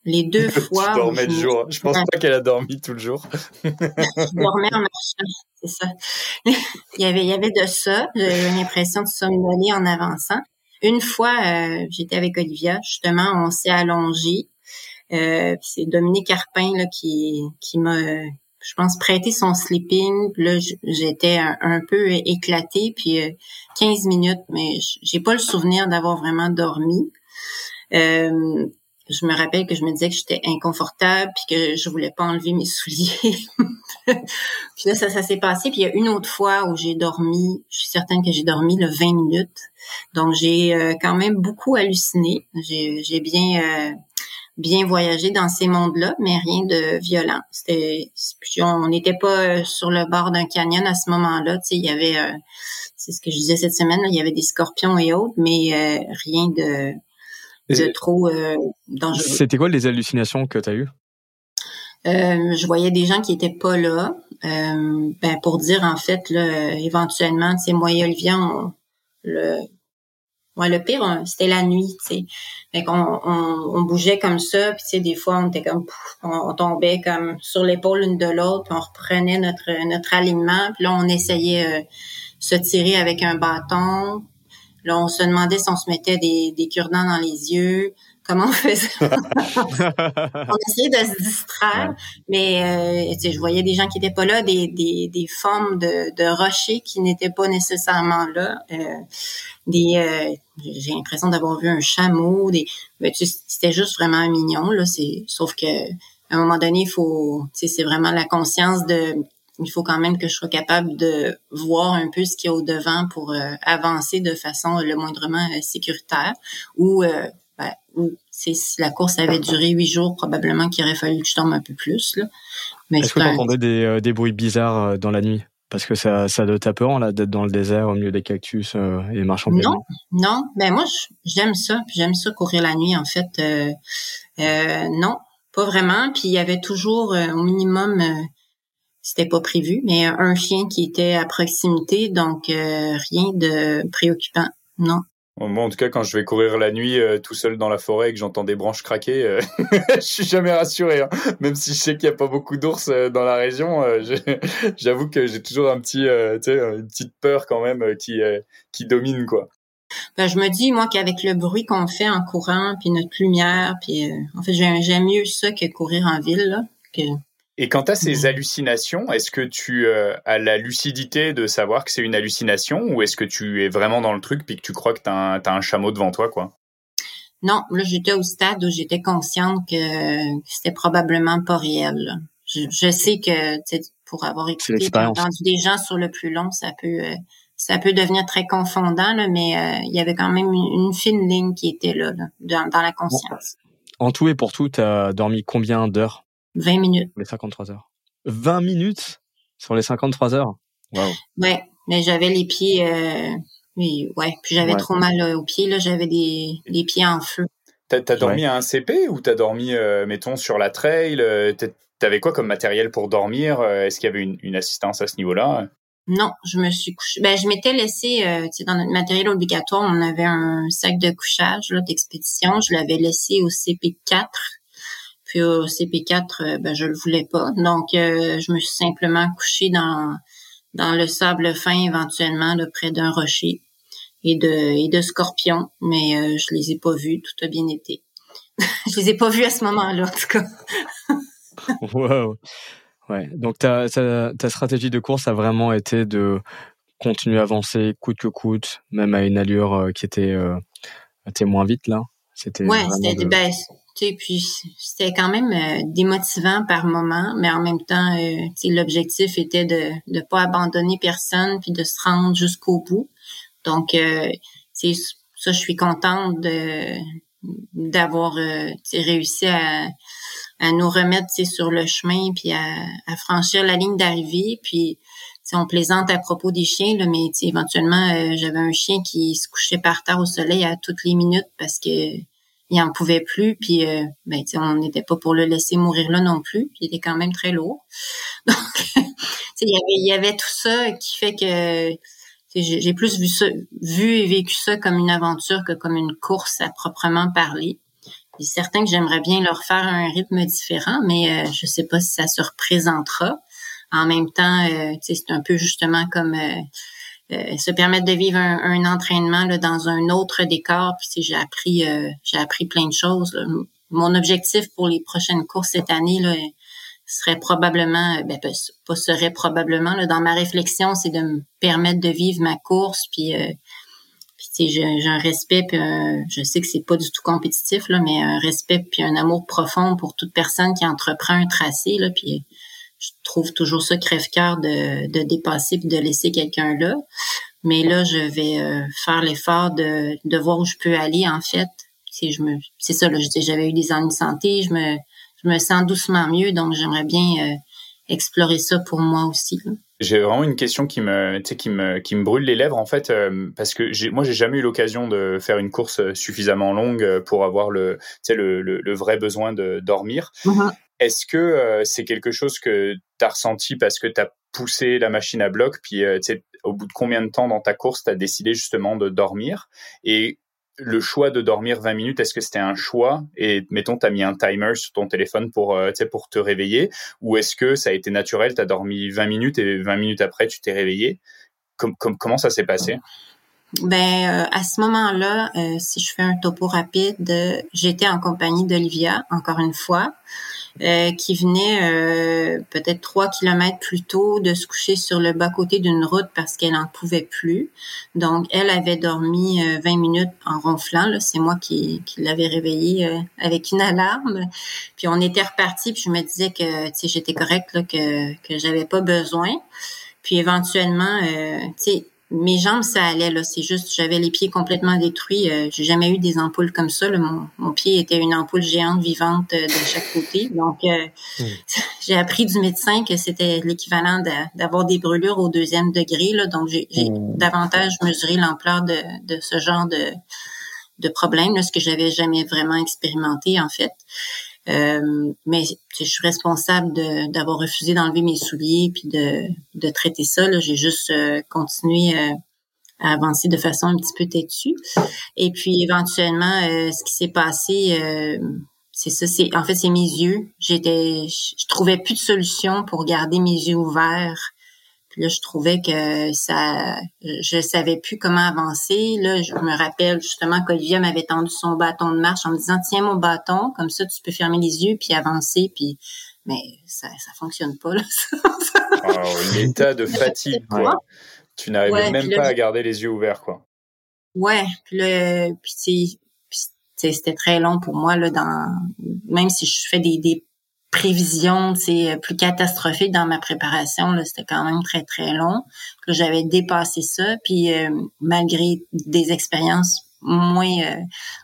Speaker 3: les deux *laughs* fois.
Speaker 2: tu dormais le jour. Je pense pas qu'elle a dormi tout le jour. *laughs*
Speaker 3: je dormais en marchant, c'est ça. *laughs* il y avait il y avait de ça. J'ai l'impression de somnoler en avançant. Une fois, j'étais avec Olivia. Justement, on s'est allongé. c'est Dominique Carpin là, qui qui m'a je pense, prêter son sleeping. là, j'étais un, peu éclatée, puis 15 euh, minutes, mais j'ai pas le souvenir d'avoir vraiment dormi. Euh, je me rappelle que je me disais que j'étais inconfortable puis que je voulais pas enlever mes *laughs* souliers. puis là, ça, ça s'est passé. Puis il y a une autre fois où j'ai dormi, je suis certaine que j'ai dormi le 20 minutes. Donc j'ai euh, quand même beaucoup halluciné. J'ai bien bien voyager dans ces mondes-là, mais rien de violent. C'était, on n'était pas euh, sur le bord d'un canyon à ce moment-là. Tu sais, il y avait, euh, c'est ce que je disais cette semaine, il y avait des scorpions et autres, mais euh, rien de, de trop dangereux.
Speaker 1: C'était quoi les hallucinations que tu as eues?
Speaker 3: je voyais des gens qui étaient pas là. ben pour dire en fait là, éventuellement, tu sais, moi et Olivia, le Ouais, le pire, c'était la nuit, tu sais. Fait qu'on on, bougeait comme ça, puis tu des fois, on était comme, on, tombait comme sur l'épaule l'une de l'autre, on reprenait notre notre alignement, puis là, on essayait euh, se tirer avec un bâton. Là, on se demandait si on se mettait des, des cure-dents dans les yeux comment on faisait. *laughs* on essayait de se distraire, mais euh, tu sais, je voyais des gens qui étaient pas là, des, des, des formes de, de rochers qui n'étaient pas nécessairement là. Euh, des, euh, j'ai l'impression d'avoir vu un chameau. Des, ben, c'était juste vraiment mignon là. C'est, sauf que à un moment donné, il faut, c'est vraiment la conscience de il faut quand même que je sois capable de voir un peu ce qu'il y a au devant pour euh, avancer de façon le moindrement sécuritaire ou ben, si la course avait duré huit jours, probablement qu'il aurait fallu que je tombe un peu plus. Là.
Speaker 1: Est-ce que tu entendais des, euh, des, bruits bizarres euh, dans la nuit? Parce que ça, ça doit être apeurant là, d'être dans le désert au milieu des cactus euh, et marcher en
Speaker 3: Non, non. Ben moi, j'aime ça. J'aime ça courir la nuit, en fait. Euh, euh, non, pas vraiment. Puis il y avait toujours au minimum c'était pas prévu, mais un chien qui était à proximité, donc rien de préoccupant. Non.
Speaker 2: Moi, en tout cas, quand je vais courir la nuit euh, tout seul dans la forêt et que j'entends des branches craquer, euh, *laughs* je suis jamais rassuré. Hein. Même si je sais qu'il n'y a pas beaucoup d'ours euh, dans la région, *laughs* j'avoue que j'ai toujours un petit, sais, une petite peur quand même qui qui domine quoi.
Speaker 3: Ben, je me dis, moi, qu'avec le bruit qu'on fait en courant, puis notre lumière, puis euh, en fait, j'aime mieux ça que courir en ville. Là, que...
Speaker 2: Et quand tu as ces hallucinations, est-ce que tu euh, as la lucidité de savoir que c'est une hallucination ou est-ce que tu es vraiment dans le truc puis que tu crois que tu as, un chameau devant toi, quoi?
Speaker 3: Non, là, j'étais au stade où j'étais consciente que, c'était probablement pas réel. Je, je, sais que, pour avoir écouté, entendu des gens sur le plus long, ça peut, euh, ça peut devenir très confondant, là, mais euh, il y avait quand même une, fine ligne qui était là, dans, dans, la conscience.
Speaker 1: En tout et pour tout, tu as dormi combien d'heures?
Speaker 3: 20 minutes.
Speaker 1: Les 53 heures. 20 minutes sur les 53 heures?
Speaker 3: Wow. Ouais, mais j'avais les pieds... Euh, oui, ouais, puis j'avais trop mal euh, aux pieds, là, j'avais des, des pieds en feu.
Speaker 2: T'as as dormi à un CP ou t'as dormi, euh, mettons, sur la trail? T'avais quoi comme matériel pour dormir? Est-ce qu'il y avait une, une, assistance à ce niveau-là?
Speaker 3: Non, je me suis couché. Ben, je m'étais laissé, euh, dans notre matériel obligatoire, on avait un sac de couchage d'expédition. Je l'avais laissé au CP4 puis au CP4, euh, ben, je le voulais pas. Donc, euh, je me suis simplement couchée dans, dans le sable fin, éventuellement, là, près d'un rocher et de, et de scorpions. Mais euh, je les ai pas vus. Tout a bien été. *laughs* je les ai pas vus à ce moment-là, en tout cas. *laughs*
Speaker 1: wow. Ouais. Donc, ta, ta, ta stratégie de course a vraiment été de continuer à avancer coûte que coûte, même à une allure qui était, euh, était moins vite, là.
Speaker 3: C'était ouais, c'était de... ben, puis c'était quand même euh, démotivant par moment, mais en même temps, euh, l'objectif était de ne pas abandonner personne puis de se rendre jusqu'au bout. Donc, euh, ça, je suis contente de d'avoir euh, réussi à, à nous remettre sur le chemin puis à, à franchir la ligne d'arrivée. Puis, on plaisante à propos des chiens, là, mais éventuellement, j'avais un chien qui se couchait par terre au soleil à toutes les minutes parce que il en pouvait plus, puis euh, ben, on n'était pas pour le laisser mourir là non plus, puis il était quand même très lourd. *laughs* Donc, il y avait, il y avait tout ça qui fait que j'ai plus vu ça, vu et vécu ça comme une aventure que comme une course à proprement parler. Il est certain que j'aimerais bien leur faire un rythme différent, mais euh, je sais pas si ça se représentera. En même temps, euh, c'est un peu justement comme euh, se permettre de vivre un, entraînement là, dans un autre décor. Puis j'ai appris, euh, j'ai appris plein de choses. Mon objectif pour les prochaines courses cette année là, serait probablement, euh, ben, pas serait probablement là, dans ma réflexion, c'est de me permettre de vivre ma course. Puis, euh, puis j'ai un respect, puis je sais que c'est pas du tout compétitif là, mais un respect puis un amour profond pour toute personne qui entreprend un tracé là. Puis je trouve toujours ça crève-cœur de, de dépasser puis de laisser quelqu'un là. Mais là, je vais euh, faire l'effort de, de voir où je peux aller, en fait. Si je me, c'est ça, là, j'avais eu des ennuis de santé, je me, je me sens doucement mieux, donc j'aimerais bien euh, explorer ça pour moi aussi.
Speaker 2: J'ai vraiment une question qui me, qui me, qui me brûle les lèvres en fait, euh, parce que j'ai, moi j'ai jamais eu l'occasion de faire une course suffisamment longue pour avoir le, le, le, le vrai besoin de dormir. Mm-hmm. Est-ce que euh, c'est quelque chose que tu as ressenti parce que tu as poussé la machine à bloc, puis euh, au bout de combien de temps dans ta course tu as décidé justement de dormir? Et le choix de dormir 20 minutes, est-ce que c'était un choix? Et mettons, tu as mis un timer sur ton téléphone pour, euh, pour te réveiller. Ou est-ce que ça a été naturel, tu as dormi 20 minutes et 20 minutes après, tu t'es réveillé? Comment ça s'est passé?
Speaker 3: Ben à ce moment-là, si je fais un topo rapide, j'étais en compagnie d'Olivia, encore une fois. Euh, qui venait euh, peut-être trois kilomètres plus tôt de se coucher sur le bas-côté d'une route parce qu'elle n'en pouvait plus. Donc, elle avait dormi 20 euh, minutes en ronflant. C'est moi qui, qui l'avais réveillée avec une alarme. Puis on était reparti, puis je me disais que j'étais correcte, là, que, que j'avais pas besoin. Puis éventuellement, tu sais, mes jambes, ça allait. Là, c'est juste, j'avais les pieds complètement détruits. Euh, j'ai jamais eu des ampoules comme ça. Mon, mon, pied était une ampoule géante vivante euh, de chaque côté. Donc, euh, hmm. *laughs* j'ai appris du médecin que c'était l'équivalent d'avoir des brûlures au deuxième degré. Là, donc, j'ai hmm. davantage mesuré l'ampleur de, de, ce genre de, de problème, là, ce que j'avais jamais vraiment expérimenté en fait. Euh, mais je suis responsable d'avoir refusé d'enlever mes souliers puis de, de traiter ça. J'ai juste euh, continué euh, à avancer de façon un petit peu têtue. Et puis éventuellement, ce qui s'est passé, c'est ça. C'est en fait c'est mes yeux. J'étais, je trouvais plus de solution pour garder mes yeux ouverts Puis là, je trouvais que ça, je savais plus comment avancer. Là, je me rappelle justement qu'Olivia m'avait tendu son bâton de marche en me disant tiens mon bâton, comme ça tu peux fermer les yeux puis avancer. Puis mais ça, ça fonctionne pas là. *laughs*
Speaker 2: oh, L'état de fatigue, quoi. Tu n'arrivais même pas à garder les yeux ouverts, quoi.
Speaker 3: Ouais, puis là, puis c'était très long pour moi là dans même si je fais des, des prévisions c'est plus catastrophiques dans ma préparation c'était quand même très très long. Que j'avais dépassé ça puis euh, malgré des expériences moins euh,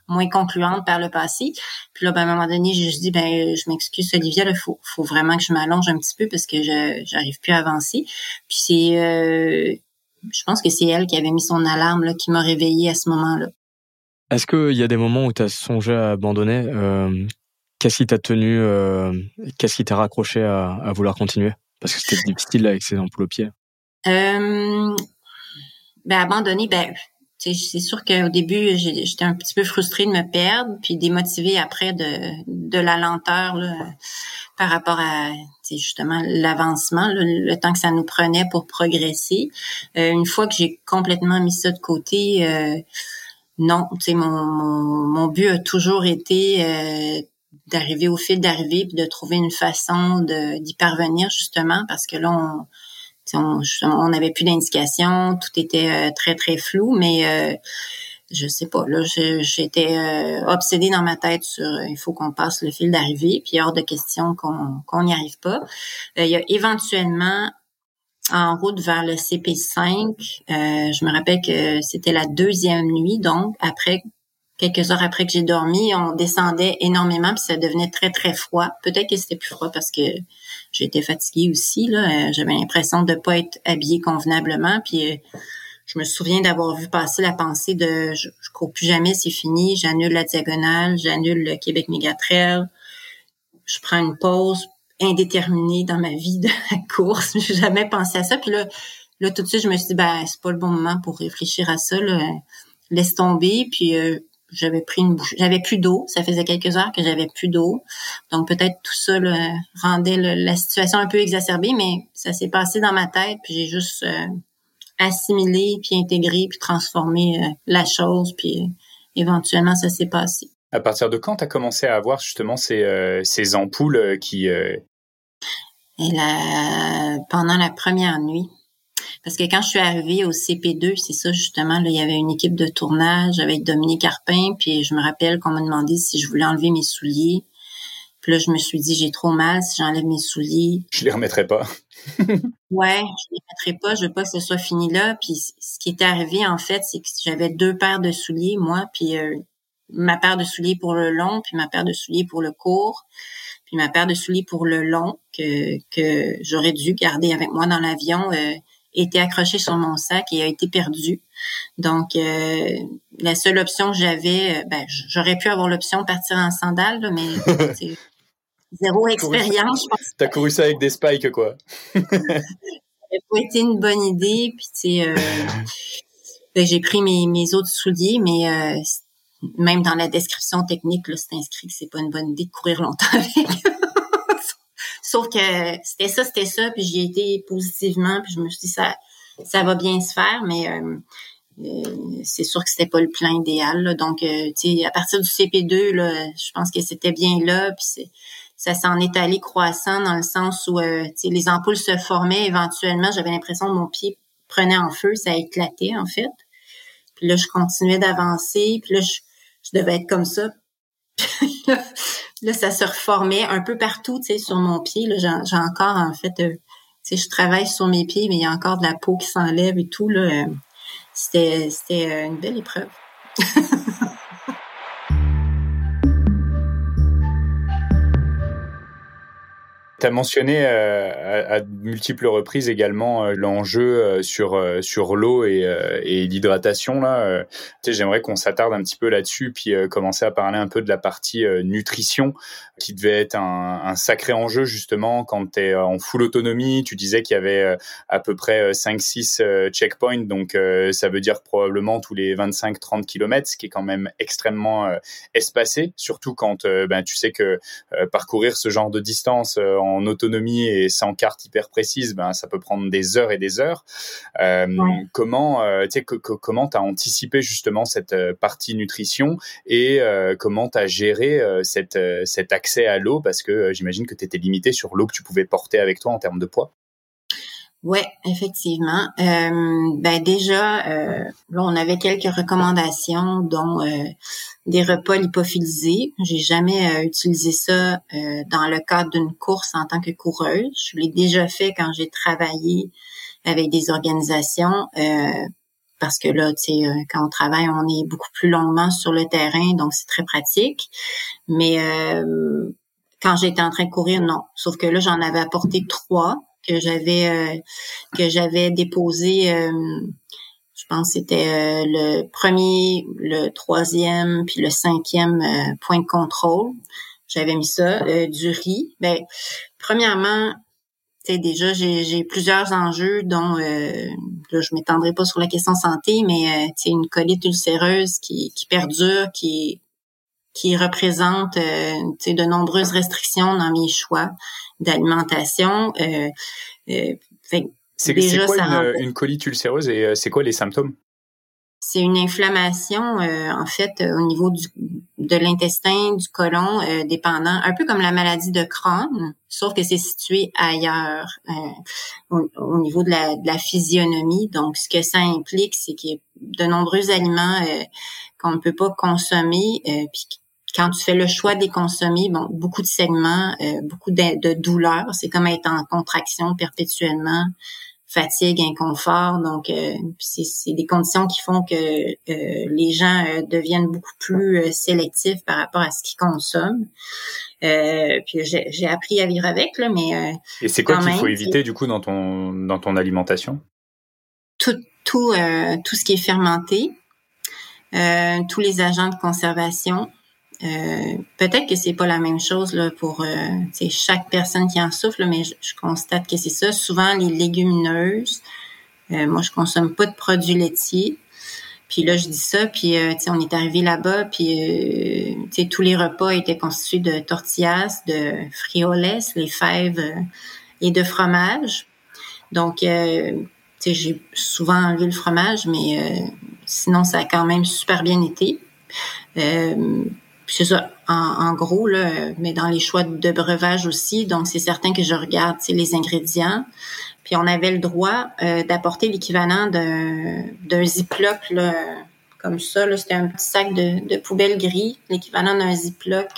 Speaker 3: moins concluantes par le passé puis là ben, à un moment donné juste dit ben je m'excuse Olivia il faut faut vraiment que je m'allonge un petit peu parce que je j'arrive plus à avancer. Puis c'est euh, je pense que c'est elle qui avait mis son alarme là qui m'a réveillée à ce moment-là.
Speaker 1: Est-ce qu'il y a des moments où tu as songé à abandonner euh, Qu'est-ce qui t'a tenu euh, Qu'est-ce qui t'a raccroché à, vouloir continuer? Parce que c'était difficile avec ces ampoules aux pieds.
Speaker 3: Euh, ben abandonner, ben c'est sûr qu'au début j'étais un petit peu frustrée de me perdre, puis démotivée après de, de la lenteur là, par rapport à justement l'avancement, le, temps que ça nous prenait pour progresser. Euh, une fois que j'ai complètement mis ça de côté. Non, mon, mon, but a toujours été d'arriver au fil d'arrivée puis de trouver une façon d'y parvenir justement parce que là on on n'avait plus d'indications, tout était euh, très très flou, mais euh, je sais pas. Là, j'étais euh, obsédée dans ma tête sur il faut qu'on passe le fil d'arrivée, puis hors de question qu'on qu'on n'y arrive pas. il y a éventuellement en route vers le CP5. Euh, je me rappelle que c'était la deuxième nuit, donc après quelques heures après que j'ai dormi, on descendait énormément puis ça devenait très très froid. Peut-être que c'était plus froid parce que j'étais fatiguée aussi là. Euh, j'avais l'impression de pas être habillée convenablement puis euh, je me souviens d'avoir vu passer la pensée de je, je cours plus jamais, c'est fini, j'annule la diagonale, j'annule le Québec Mégatrail, je prends une pause, indéterminée dans ma vie de la course. *laughs* J'ai jamais pensé à ça. Puis là, là tout de suite, je me suis dit, ben c'est pas le bon moment pour réfléchir à ça. Là. Laisse tomber. Puis euh, j'avais pris une bouche, j'avais plus d'eau. Ça faisait quelques heures que j'avais plus d'eau. Donc peut-être tout ça rendait la situation un peu exacerbée, mais ça s'est passé dans ma tête. Puis j'ai juste euh, assimilé, puis intégré, puis transformé euh, la chose. Puis éventuellement, ça s'est passé.
Speaker 2: À partir de quand tu as commencé à avoir justement ces, euh, ces ampoules euh, qui... Euh...
Speaker 3: Et la... pendant la première nuit. Parce que quand je suis arrivée au CP2, c'est ça justement, là, il y avait une équipe de tournage avec Dominique Carpin, puis je me rappelle qu'on m'a demandé si je voulais enlever mes souliers. Puis là, je me suis dit, j'ai trop mal si j'enlève mes souliers.
Speaker 2: Je les remettrai pas. *laughs*
Speaker 3: ouais, je les remettrai pas. Je veux pas que ce soit fini là. Puis ce qui était arrivé, en fait, c'est que j'avais deux paires de souliers, moi, puis euh, ma paire de souliers pour le long, puis ma paire de souliers pour le court, puis ma paire de souliers pour le long que, que j'aurais dû garder avec moi dans l'avion euh, était accrochée sur mon sac et a été perdue. Donc, euh, la seule option que j'avais, euh, ben, j'aurais pu avoir l'option de partir en sandales, mais *laughs* c'est zéro expérience. Je
Speaker 2: pense. T'as couru ça avec des spikes, quoi. ça
Speaker 3: pas été une bonne idée. Puis, tu sais, ben, j'ai pris mes, mes autres souliers, mais euh, même dans la description technique, là, c'est inscrit que c'est pas une bonne idée de courir longtemps avec. *laughs* Sauf que c'était ça, c'était ça, puis j'y ai été positivement, puis je me suis dit ça, ça va bien se faire, mais euh, euh, c'est sûr que c'était pas le plan idéal. Donc, euh, tu sais, à partir du CP2, là, je pense que c'était bien là, puis ça s'en est allé croissant dans le sens où euh, les ampoules se formaient éventuellement. J'avais l'impression que mon pied prenait en feu, ça éclatait en fait. Puis là, je continuais d'avancer, puis là, je, je devais être comme ça. Là, ça se reformait un peu partout, tu sais, sur mon pied. Là, j'ai encore, en fait, euh, tu sais, je travaille sur mes pieds, mais il y a encore de la peau qui s'enlève et tout. Là, euh, c'était, c'était euh, une belle épreuve. *laughs*
Speaker 2: Tu as mentionné euh, à, multiples reprises également euh, l'enjeu euh, sur sur l'eau et, et l'hydratation là. sais, j'aimerais qu'on s'attarde un petit peu là-dessus puis commencer à parler un peu de la partie nutrition qui devait être un, un sacré enjeu justement quand tu es en full autonomie. Tu disais qu'il y avait à peu près 5-6 checkpoints, donc ça veut dire probablement tous les 25-30 km, ce qui est quand même extrêmement espacé, surtout quand ben, tu sais que parcourir ce genre de distance en en autonomie et sans carte hyper précise, ben ça peut prendre des heures et des heures. Euh, Comment, euh, tu sais, comment t'as anticipé justement cette euh, partie nutrition et euh, comment t'as géré cette, cet accès à l'eau? Parce que j'imagine que tu étais limité sur l'eau que tu pouvais porter avec toi en termes de poids.
Speaker 3: Ouais, effectivement. Euh, ben déjà, euh, là, on avait quelques recommandations, dont euh, des repas lipophilisés. J'ai jamais euh, utilisé ça dans le cadre d'une course en tant que coureuse. Je l'ai déjà fait quand j'ai travaillé avec des organisations. parce que là, tu sais, quand on travaille, on est beaucoup plus longuement sur le terrain, donc c'est très pratique. Mais quand j'étais en train de courir, non. Sauf que là, j'en avais apporté trois que j'avais euh, que j'avais déposé euh, je pense que c'était euh, le premier, le troisième, puis le cinquième point de contrôle. J'avais mis ça, du riz. Ben, premièrement, tu déjà, j'ai plusieurs enjeux dont là, je m'étendrai pas sur la question santé, mais tu une colite ulcéreuse qui, qui perdure, qui qui représente de nombreuses restrictions dans mes choix d'alimentation. Euh,
Speaker 2: euh, c'est quoi une, une, colite ulcéreuse et euh, c'est quoi les symptômes?
Speaker 3: C'est une inflammation, en fait, au niveau du, de l'intestin, du côlon, dépendant, un peu comme la maladie de Crohn, sauf que c'est situé ailleurs, au, niveau de la, de la, physionomie. Donc, ce que ça implique, c'est qu'il y a de nombreux aliments qu'on ne peut pas consommer, puis quand tu fais le choix des consommer, bon, beaucoup de segments, euh, beaucoup de, de douleurs, c'est comme être en contraction perpétuellement, fatigue, inconfort. Donc, euh, c'est des conditions qui font que euh, les gens deviennent beaucoup plus sélectifs par rapport à ce qu'ils consomment. puis j'ai appris à vivre avec, là, mais
Speaker 2: et c'est quoi qu'il faut éviter du coup dans ton dans ton alimentation?
Speaker 3: Tout tout tout ce qui est fermenté, tous les agents de conservation, euh, peut-être que c'est pas la même chose là, pour euh, chaque personne qui en souffre, mais je, constate que c'est ça. Souvent, les légumineuses, euh, moi, je consomme pas de produits laitiers. Puis là, je dis ça, puis euh, on est arrivé là-bas, puis tous les repas étaient constitués de tortillas, de frioles, les fèves et de fromage. Donc, j'ai souvent enlevé le fromage, mais sinon, ça a quand même super bien été. Euh, c'est ça, en, gros, là, mais dans les choix de breuvage aussi. Donc, c'est certain que je regarde les ingrédients. Puis on avait le droit euh, d'apporter l'équivalent d'un ziploc là, comme ça. C'était un petit sac de, de poubelle gris, l'équivalent d'un ziploc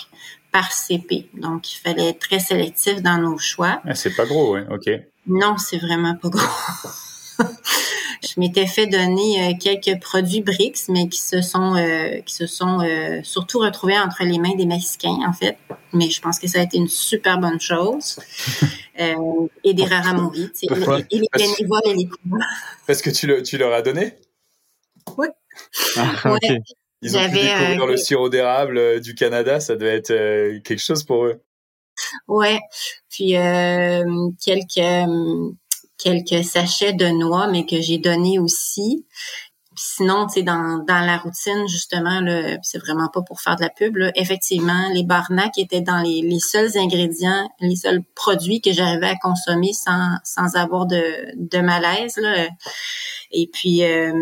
Speaker 3: par CP. Donc, il fallait être très sélectif dans nos choix.
Speaker 2: Ah, c'est pas gros, oui, OK.
Speaker 3: Non, c'est vraiment pas gros. Je m'étais fait donner euh, quelques produits BRICS, mais qui se sont euh, qui se sont euh, surtout retrouvés entre les mains des Mexicains, en fait. Mais je pense que ça a été une super bonne chose. *laughs* et des raramouris, tu sais, et, les bénévoles et les
Speaker 2: Parce que tu, le, tu leur as donné?
Speaker 3: Oui. Ah,
Speaker 2: Ils ont pu découvrir le sirop d'érable du Canada, ça devait être quelque chose pour eux.
Speaker 3: Ouais. Puis quelques quelques sachets de noix, mais que j'ai donné aussi. sinon, tu sais, dans, dans la routine, justement, c'est vraiment pas pour faire de la pub, effectivement, les barnacs étaient dans les, les seuls ingrédients, les seuls produits que j'arrivais à consommer sans, sans avoir de, de malaise. Là. Et puis, euh,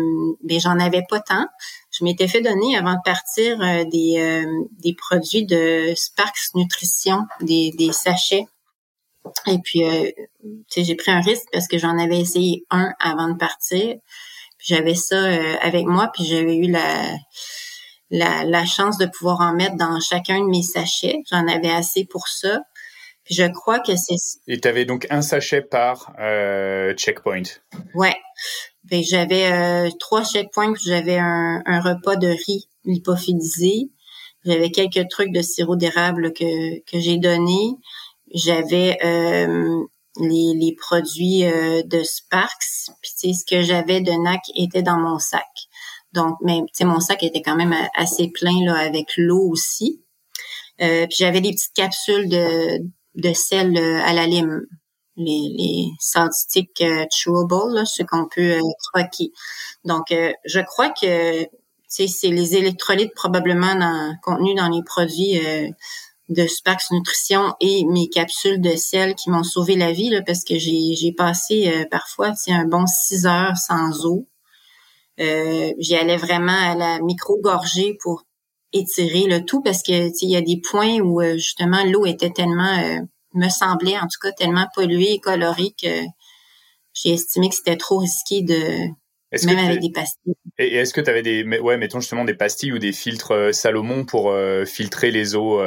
Speaker 3: ben, j'en avais pas tant. Je m'étais fait donner avant de partir euh, des, euh, des produits de Sparks Nutrition, des, des sachets et puis, euh, j'ai pris un risque parce que j'en avais essayé un avant de partir. Puis j'avais ça euh, avec moi, puis j'avais eu la, la, la chance de pouvoir en mettre dans chacun de mes sachets. J'en avais assez pour ça. Puis je crois que c'est...
Speaker 2: Et tu avais donc un sachet par euh, checkpoint.
Speaker 3: Ouais. J'avais euh, trois checkpoints, j'avais un, un repas de riz lipophilisé. J'avais quelques trucs de sirop d'érable que, que j'ai donné. J'avais euh, les, les, produits euh, de Sparks. Puis ce que j'avais de NAC était dans mon sac. Donc, mais mon sac était quand même assez plein là avec l'eau aussi. Euh, puis j'avais des petites capsules de, de sel à la lime, les, les salt sticks chewable, là, ce qu'on peut croquer. Donc, je crois que c'est les électrolytes probablement dans, contenus dans les produits de Sparks Nutrition et mes capsules de sel qui m'ont sauvé la vie là, parce que j'ai passé euh, parfois un bon six heures sans eau. Euh, J'y allais vraiment à la micro-gorgée pour étirer le tout parce que il y a des points où euh, justement l'eau était tellement euh, me semblait en tout cas tellement polluée et colorée que j'ai estimé que c'était trop risqué de même avec des pastilles.
Speaker 2: Et est-ce que tu avais des ouais mettons justement des pastilles ou des filtres euh, Salomon pour filtrer les eaux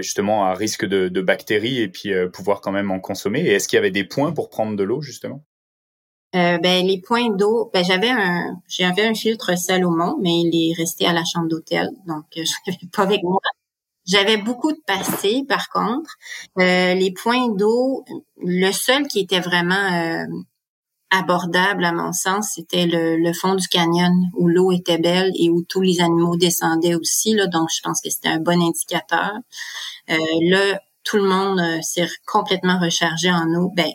Speaker 2: justement à risque de, de bactéries et puis pouvoir quand même en consommer? Et est-ce qu'il y avait des points pour prendre de l'eau justement?
Speaker 3: Euh, ben les points d'eau, ben j'avais un j'avais un filtre Salomon, mais il est resté à la chambre d'hôtel, donc euh, *laughs* je l'avais pas avec moi. J'avais beaucoup de passés, par contre. Euh, les points d'eau, le seul qui était vraiment abordable à mon sens, c'était le, le, fond du canyon où l'eau était belle et où tous les animaux descendaient aussi. Là, donc je pense que c'était un bon indicateur. là, tout le monde s'est complètement rechargé en eau. Ben,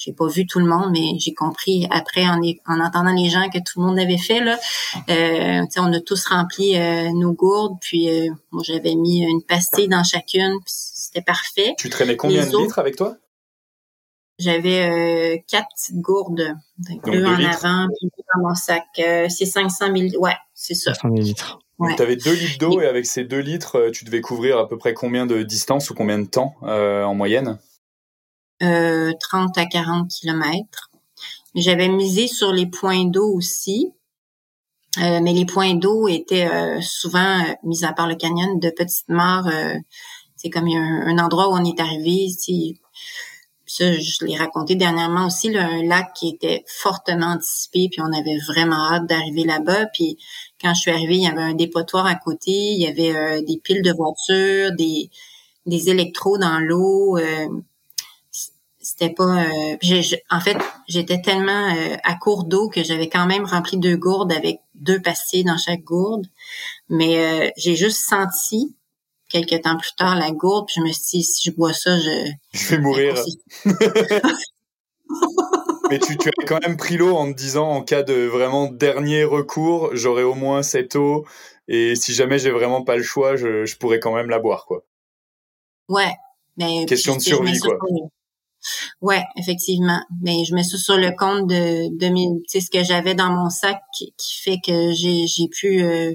Speaker 3: j'ai pas vu tout le monde, mais j'ai compris après en, en entendant les gens que tout le monde avait fait là. Euh, on a tous rempli euh, nos gourdes, puis euh, moi j'avais mis une pastille dans chacune, c'était parfait.
Speaker 2: Tu traînais combien de litres avec toi?
Speaker 3: J'avais euh, quatre petites gourdes, deux, en avant, puis dans mon sac. c'est 500 000, ouais, c'est ça.
Speaker 1: 500 litres.
Speaker 2: Donc, tu avais 2 litres d'eau et avec ces 2 litres, tu devais couvrir à peu près combien de distance ou combien de temps en moyenne?
Speaker 3: 30 euh, à 40 kilomètres. J'avais misé sur les points d'eau aussi, euh, mais les points d'eau étaient euh, souvent, mis à part le canyon, de petites mares. c'est comme un, un, endroit où on est arrivé. Ça, je l'ai raconté dernièrement aussi, là, un lac qui était fortement anticipé, puis on avait vraiment hâte d'arriver là-bas. Puis quand je suis arrivée, il y avait un dépotoir à côté, il y avait des piles de voitures, des, des électros dans l'eau c'était pas euh, en fait j'étais tellement euh, à court d'eau que j'avais quand même rempli deux gourdes avec deux pastilles dans chaque gourde mais euh, j'ai juste senti quelques temps plus tard la gourde puis je me suis dit si je bois ça je
Speaker 2: je vais mourir. *laughs* *laughs* mais tu, tu as quand même pris l'eau en te disant en cas de vraiment dernier recours j'aurai au moins cette eau. Et si jamais j'ai vraiment pas le choix je, je pourrais quand même la boire quoi.
Speaker 3: Ouais. Mais
Speaker 2: question de survie quoi.
Speaker 3: Ouais, effectivement. Mais je mets ça sur le compte de, de sais ce que j'avais dans mon sac qui, fait que j'ai, j'ai pu euh,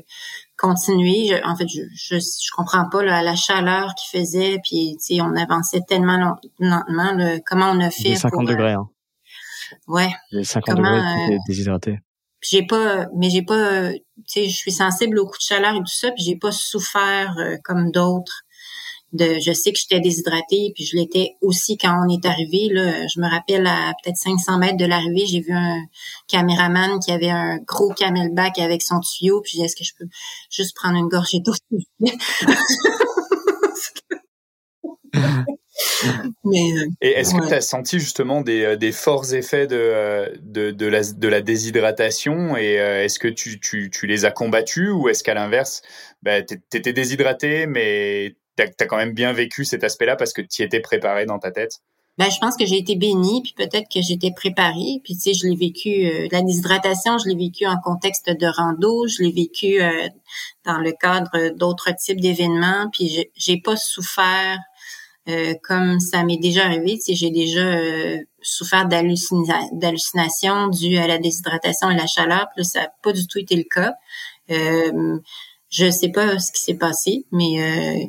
Speaker 3: continuer. en fait, je, je, je comprends pas la chaleur qu'il faisait, puis tu sais, on avançait tellement lentement. comment on a fait
Speaker 1: 50 degrés. Hein.
Speaker 3: Ouais.
Speaker 1: Les 50 degrés, euh, déshydraté.
Speaker 3: J'ai pas, mais j'ai pas, tu sais, je suis sensible au coup de chaleur et tout ça, puis j'ai pas souffert euh, comme d'autres je sais que j'étais déshydratée, puis je l'étais aussi quand on est arrivé. Là, je me rappelle à peut-être 500 mètres de l'arrivée, j'ai vu un caméraman qui avait un gros camelback avec son tuyau, puis j'ai dit, est-ce que je peux juste prendre une gorgée d'eau? *laughs*
Speaker 2: Mais, euh, Et est-ce que tu as senti justement des, euh, des forts effets de, euh, de, de, la, de la déshydratation et est-ce que tu, tu, tu les as combattus ou est-ce qu'à l'inverse, bah, tu étais déshydraté mais tu as, quand même bien vécu cet aspect-là parce que tu étais préparé dans ta tête?
Speaker 3: Ben, je pense que j'ai été bénie, puis peut-être que j'étais préparée. Puis tu sais, je l'ai vécu, euh, la déshydratation, je l'ai vécu en contexte de rando, je l'ai vécu euh, dans le cadre d'autres types d'événements. Puis j'ai pas souffert euh, comme ça m'est déjà arrivé. Tu sais, j'ai déjà souffert d'hallucinations dues à la déshydratation et la chaleur. Puis ça n'a pas du tout été le cas. je sais pas ce qui s'est passé, mais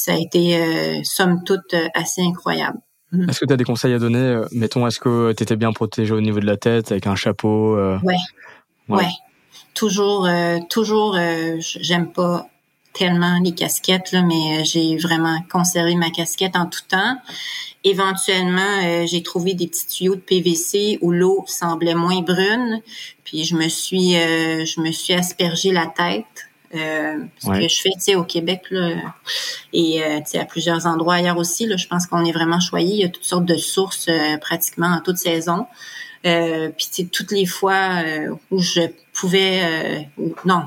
Speaker 3: ça a été, euh, somme toute, euh, assez incroyable.
Speaker 1: Mhm. Est-ce que tu as des conseils à donner euh, Mettons, est-ce que tu étais bien protégé au niveau de la tête avec un chapeau
Speaker 3: ouais. ouais. ouais. Toujours, toujours, j'aime pas tellement les casquettes, là, mais j'ai vraiment conservé ma casquette en tout temps. Éventuellement, j'ai trouvé des petits tuyaux de PVC où l'eau semblait moins brune, puis je me suis, je me suis aspergé la tête euh, ce que je fais, tu sais, au Québec, là, et euh, tu sais, à plusieurs endroits ailleurs aussi, là, je pense qu'on est vraiment choyé. Il y a toutes sortes de sources euh, pratiquement en toute saison. Euh, puis tu sais, toutes les fois euh, où je pouvais, non,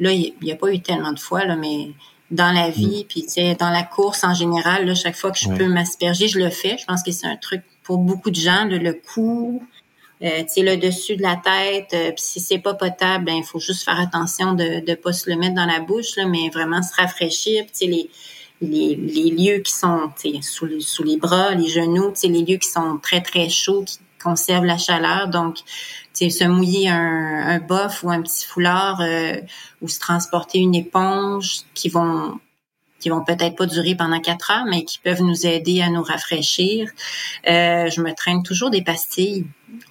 Speaker 3: là, il n'y a pas eu tellement de fois, là, mais dans la mm. vie, puis tu sais, dans la course en général, là, chaque fois que je peux m'asperger, je le fais. Je pense que c'est un truc pour beaucoup de gens, le coup, euh, le dessus de la tête. Euh, puis si c'est pas potable, ben il faut juste faire attention de ne pas se le mettre dans la bouche, là, mais vraiment se rafraîchir. Puis les les, les lieux qui sont sous, sous les bras, les genoux, les lieux qui sont très, très chauds, qui conservent la chaleur. Donc, se mouiller un, un bof ou un petit foulard euh, ou se transporter une éponge qui vont qui vont peut-être pas durer pendant quatre heures, mais qui peuvent nous aider à nous rafraîchir. Euh, je me traîne toujours des pastilles.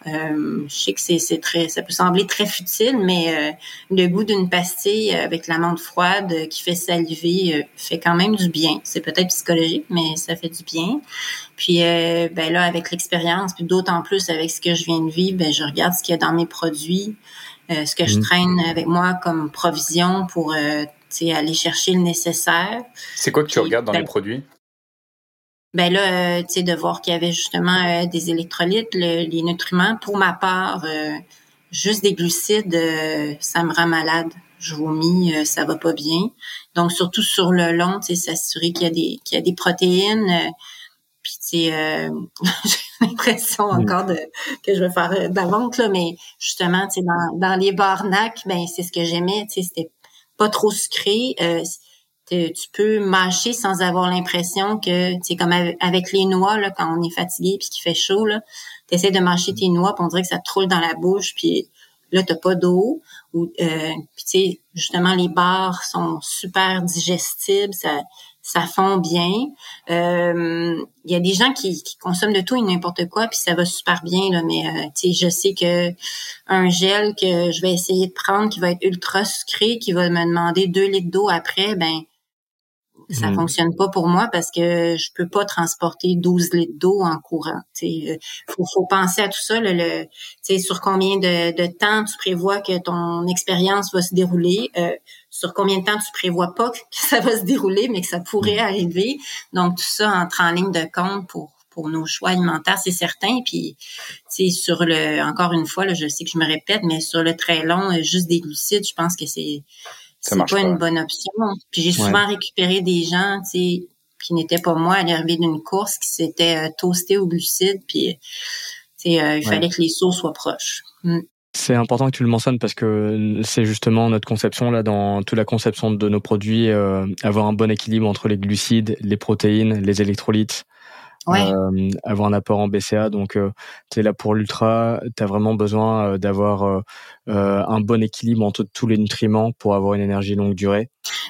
Speaker 3: Euh, je sais que c'est très, ça peut sembler très futile, mais euh, le goût d'une pastille avec l'amande froide qui fait saliver fait quand même du bien. C'est peut-être psychologique, mais ça fait du bien. Puis ben là, avec l'expérience, puis d'autant plus avec ce que je viens de vivre, ben je regarde ce qu'il y a dans mes produits. ce que je mmh. traîne avec moi comme provision pour aller chercher le nécessaire.
Speaker 2: C'est quoi que tu regardes dans les ben, produits?
Speaker 3: Ben là, euh, tu sais, de voir qu'il y avait justement euh, des électrolytes, les nutriments. Pour ma part, euh, juste des glucides, ça me rend malade. Je vomis, ça va pas bien. Donc surtout sur le long, tu sais, s'assurer qu'il y a des qu'il y a des protéines. puis tu sais, *laughs* j'ai l'impression mm. encore de que je vais faire d'avance là, mais justement, tu sais, dans, dans les barnacs, ben c'est ce que j'aimais. Tu sais, c'était pas trop sucré. Euh, tu peux mâcher sans avoir l'impression que c'est comme avec les noix là quand on est fatigué puis qu'il fait chaud là, tu essaies de mâcher tes noix, puis on dirait que ça te roule dans la bouche puis là t'as pas d'eau ou euh, puis tu sais justement les barres sont super digestibles, ça ça fond bien. Il euh, y a des gens qui, consomment de tout et n'importe quoi, puis ça va super bien, là, mais euh, je sais que un gel que je vais essayer de prendre qui va être ultra sucré, qui va me demander deux litres d'eau après, ben ça mm. fonctionne pas pour moi parce que je peux pas transporter 12 litres d'eau en courant. Il euh, faut, faut penser à tout ça. Le, le sur combien de, de, temps tu prévois que ton expérience va se dérouler. Euh, sur combien de temps tu prévois pas que ça va se dérouler, mais que ça pourrait mm. arriver. Donc, tout ça entre en ligne de compte pour pour nos choix alimentaires, c'est certain. Puis, c'est sur le, encore une fois, là, je sais que je me répète, mais sur le très long, euh, juste des glucides, je pense que c'est c'est pas, une bonne option. Puis j'ai souvent récupéré des gens, tu sais, qui n'étaient pas moi à l'arrivée d'une course, qui s'étaient euh, toastés au glucides, puis tu sais, euh, il fallait que les sauts soient proches. Mm.
Speaker 1: C'est important que tu le mentionnes parce que c'est justement notre conception là dans toute la conception de nos produits, euh, avoir un bon équilibre entre les glucides, les protéines, les électrolytes, euh, avoir un apport en BCA. Donc, euh, tu es là pour l'ultra, tu as vraiment besoin euh, d'avoir euh, un bon équilibre entre tous les nutriments pour avoir une énergie longue durée.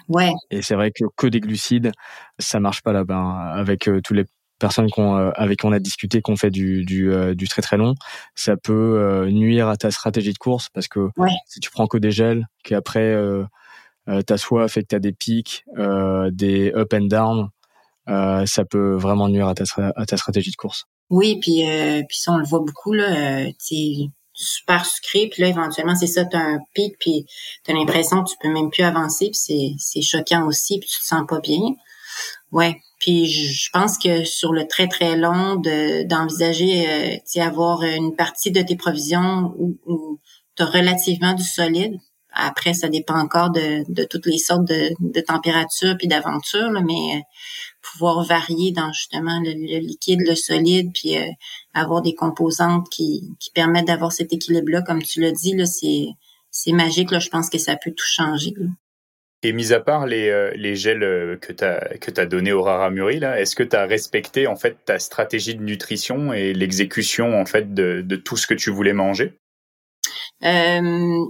Speaker 3: Ouais.
Speaker 1: Et c'est vrai que que des glucides, ça marche pas là-bas. Hein. Avec tous les personnes qu'on, avec qui on a discuté, qu'on fait du, du, du, très très long, ça peut nuire à ta stratégie de course parce que si tu prends que des gels, qu'après euh, ta soif et que tu as des pics, des up and down, euh, ça peut vraiment nuire à ta, à ta stratégie de course.
Speaker 3: Oui, puis euh, puis ça on le voit beaucoup là, euh, super sucré, puis là éventuellement c'est ça, t'as un pic, puis t'as l'impression que tu peux même plus avancer, puis c'est c'est choquant aussi, puis tu te sens pas bien. Ouais, puis je pense que sur le très très long de d'envisager, euh, tu avoir une partie de tes provisions où, où tu as relativement du solide. Après, ça dépend encore de, de toutes les sortes de, de températures puis d'aventures, mais pouvoir varier dans justement le, liquide, le solide, puis euh, avoir des composantes qui, qui permettent d'avoir cet équilibre-là, comme tu l'as dit, c'est, c'est magique. Là, je pense que ça peut tout changer.
Speaker 2: Et mis à part les, euh, les gels euh, que tu as que tu donné au Raramuri là, est-ce que tu as respecté en fait ta stratégie de nutrition et l'exécution en fait de, de tout ce que tu voulais manger?
Speaker 3: Euh,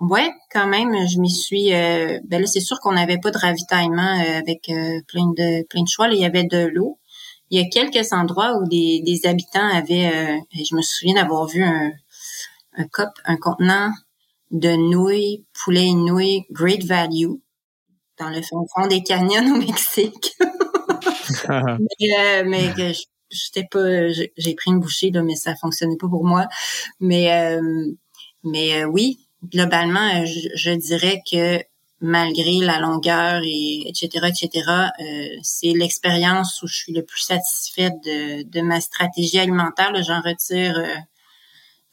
Speaker 3: Ouais, quand même, je m'y suis. Euh, ben là, c'est sûr qu'on n'avait pas de ravitaillement euh, avec euh, plein de plein de choix. il y avait de l'eau. Il y a quelques endroits où des, des habitants avaient. je me souviens d'avoir vu un un cop, un contenant de nouilles, poulet et nouilles Great Value dans le fond, des canyons *laughs* au Mexique. *laughs* *laughs* mais mais j'étais pas. J'ai pris une bouchée là, mais ça fonctionnait pas pour moi. Mais mais oui, globalement, euh, je, dirais que malgré la longueur et etc etc euh, c'est l'expérience où je suis le plus satisfaite de, de ma stratégie alimentaire j'en retire euh,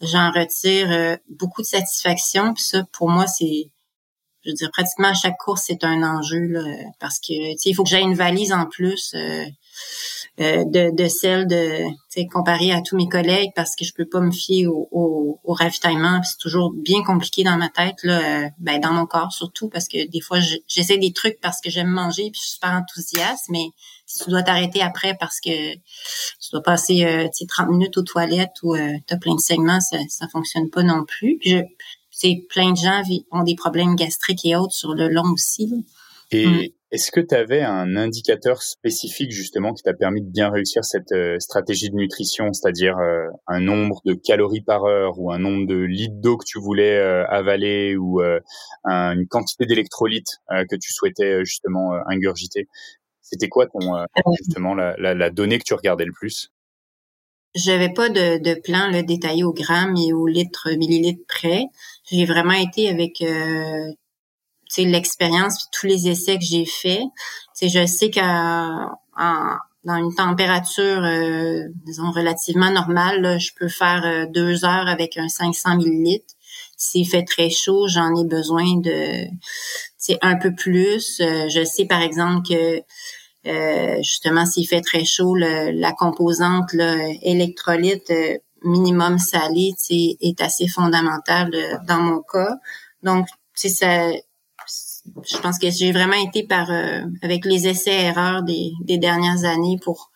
Speaker 3: j'en retire beaucoup de satisfaction puis ça pour moi c'est je veux dire, pratiquement à chaque course, c'est un enjeu là, parce que il faut que j'aie une valise en plus. Euh, euh, de, de celle de comparée à tous mes collègues parce que je peux pas me fier au, au, au ravitaillement c'est toujours bien compliqué dans ma tête là euh, ben dans mon corps surtout parce que des fois j'essaie des trucs parce que j'aime manger puis je suis super enthousiaste mais tu dois t'arrêter après parce que tu dois passer euh, 30 minutes aux toilettes ou euh, tu as plein de segments ça ça fonctionne pas non plus. Puis c'est plein de gens ont des problèmes gastriques et autres sur le long aussi
Speaker 2: et mm. Est-ce que tu avais un indicateur spécifique justement qui t'a permis de bien réussir cette euh, stratégie de nutrition, c'est-à-dire euh, un nombre de calories par heure ou un nombre de litres d'eau que tu voulais euh, avaler ou une quantité d'électrolytes que tu souhaitais justement ingurgiter? C'était quoi ton justement la, la, donnée que tu regardais le plus?
Speaker 3: J'avais pas de, de plan le détaillé au gramme et au litre millilitre près. J'ai vraiment été avec l'expérience tous les essais que j'ai faits. je sais qu'à dans une température, euh, disons, relativement normale, je peux faire euh, deux heures avec un 500 millilitres. S'il fait très chaud, j'en ai besoin de, c'est un peu plus. Euh, je sais, par exemple, que justement, s'il fait très chaud, la composante là, électrolyte minimum salé est assez fondamentale dans mon cas. Donc, ça je pense que j'ai vraiment été par euh, avec les essais erreurs des, des dernières années pour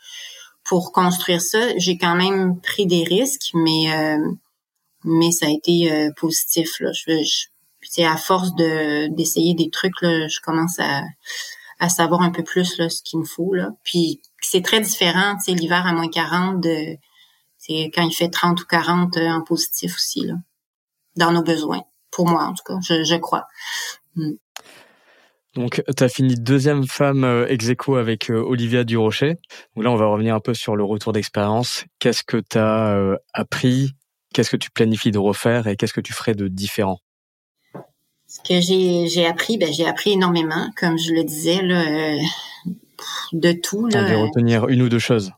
Speaker 3: pour construire ça. J'ai quand même pris des risques, mais euh, mais ça a été euh, positif. Là. Je, c'est à force de d'essayer des trucs, là, je commence à, à savoir un peu plus là, ce qu'il me faut. Là. Puis c'est très différent, tu l'hiver à moins 40 de c'est quand il fait 30 ou 40 en positif aussi, là, dans nos besoins. Pour moi, en tout cas, je, je crois. Mm.
Speaker 1: Donc, tu as fini deuxième femme euh, ex avec euh, Olivia Durocher. Donc là, on va revenir un peu sur le retour d'expérience. Qu'est-ce que tu as euh, appris? Qu'est-ce que tu planifies de refaire et qu'est-ce que tu ferais de différent?
Speaker 3: Ce que j'ai, j'ai appris, ben, j'ai appris énormément, comme je le disais, là, de tout. Là.
Speaker 1: On retenir une ou deux choses.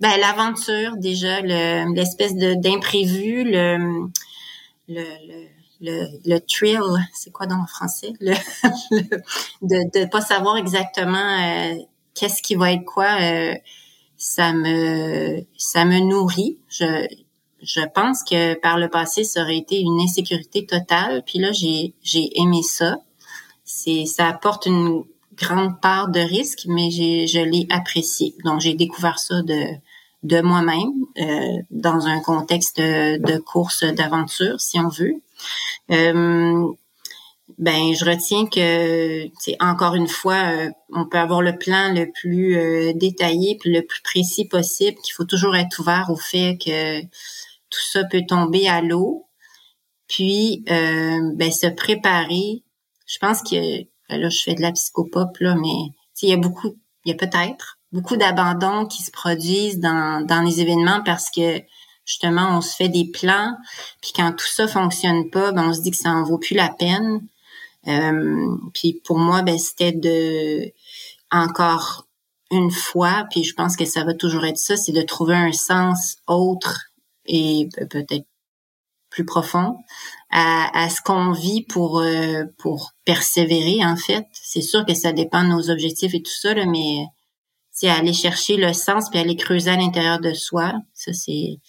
Speaker 3: Ben, l'aventure, déjà, l'espèce de, d'imprévu, le, le, le le, le thrill, c'est quoi dans le français? Le, *laughs* de ne pas savoir exactement euh, qu'est-ce qui va être quoi, euh, ça me ça me nourrit. Je, je pense que par le passé, ça aurait été une insécurité totale. Puis là, j'ai j'ai aimé ça. C'est ça apporte une grande part de risque, mais je l'ai apprécié. Donc j'ai découvert ça de de moi-même euh, dans un contexte de, course d'aventure, si on veut. Euh, ben je retiens que encore une fois euh, on peut avoir le plan le plus euh, détaillé puis le plus précis possible qu'il faut toujours être ouvert au fait que tout ça peut tomber à l'eau. Puis ben se préparer. Je pense que ben là je fais de la psychopop là mais il y a beaucoup il y a peut-être beaucoup d'abandon qui se produisent dans dans les événements parce que justement, on se fait des plans, puis quand tout ça fonctionne pas, ben on se dit que ça en vaut plus la peine. Euh, puis pour moi, ben c'était de encore une fois, puis je pense que ça va toujours être ça, c'est de trouver un sens autre et peut-être plus profond à, à ce qu'on vit pour euh, pour persévérer en fait. C'est sûr que ça dépend de nos objectifs et tout ça, là, mais c'est aller chercher le sens puis aller creuser à l'intérieur de soi. Ça, c'est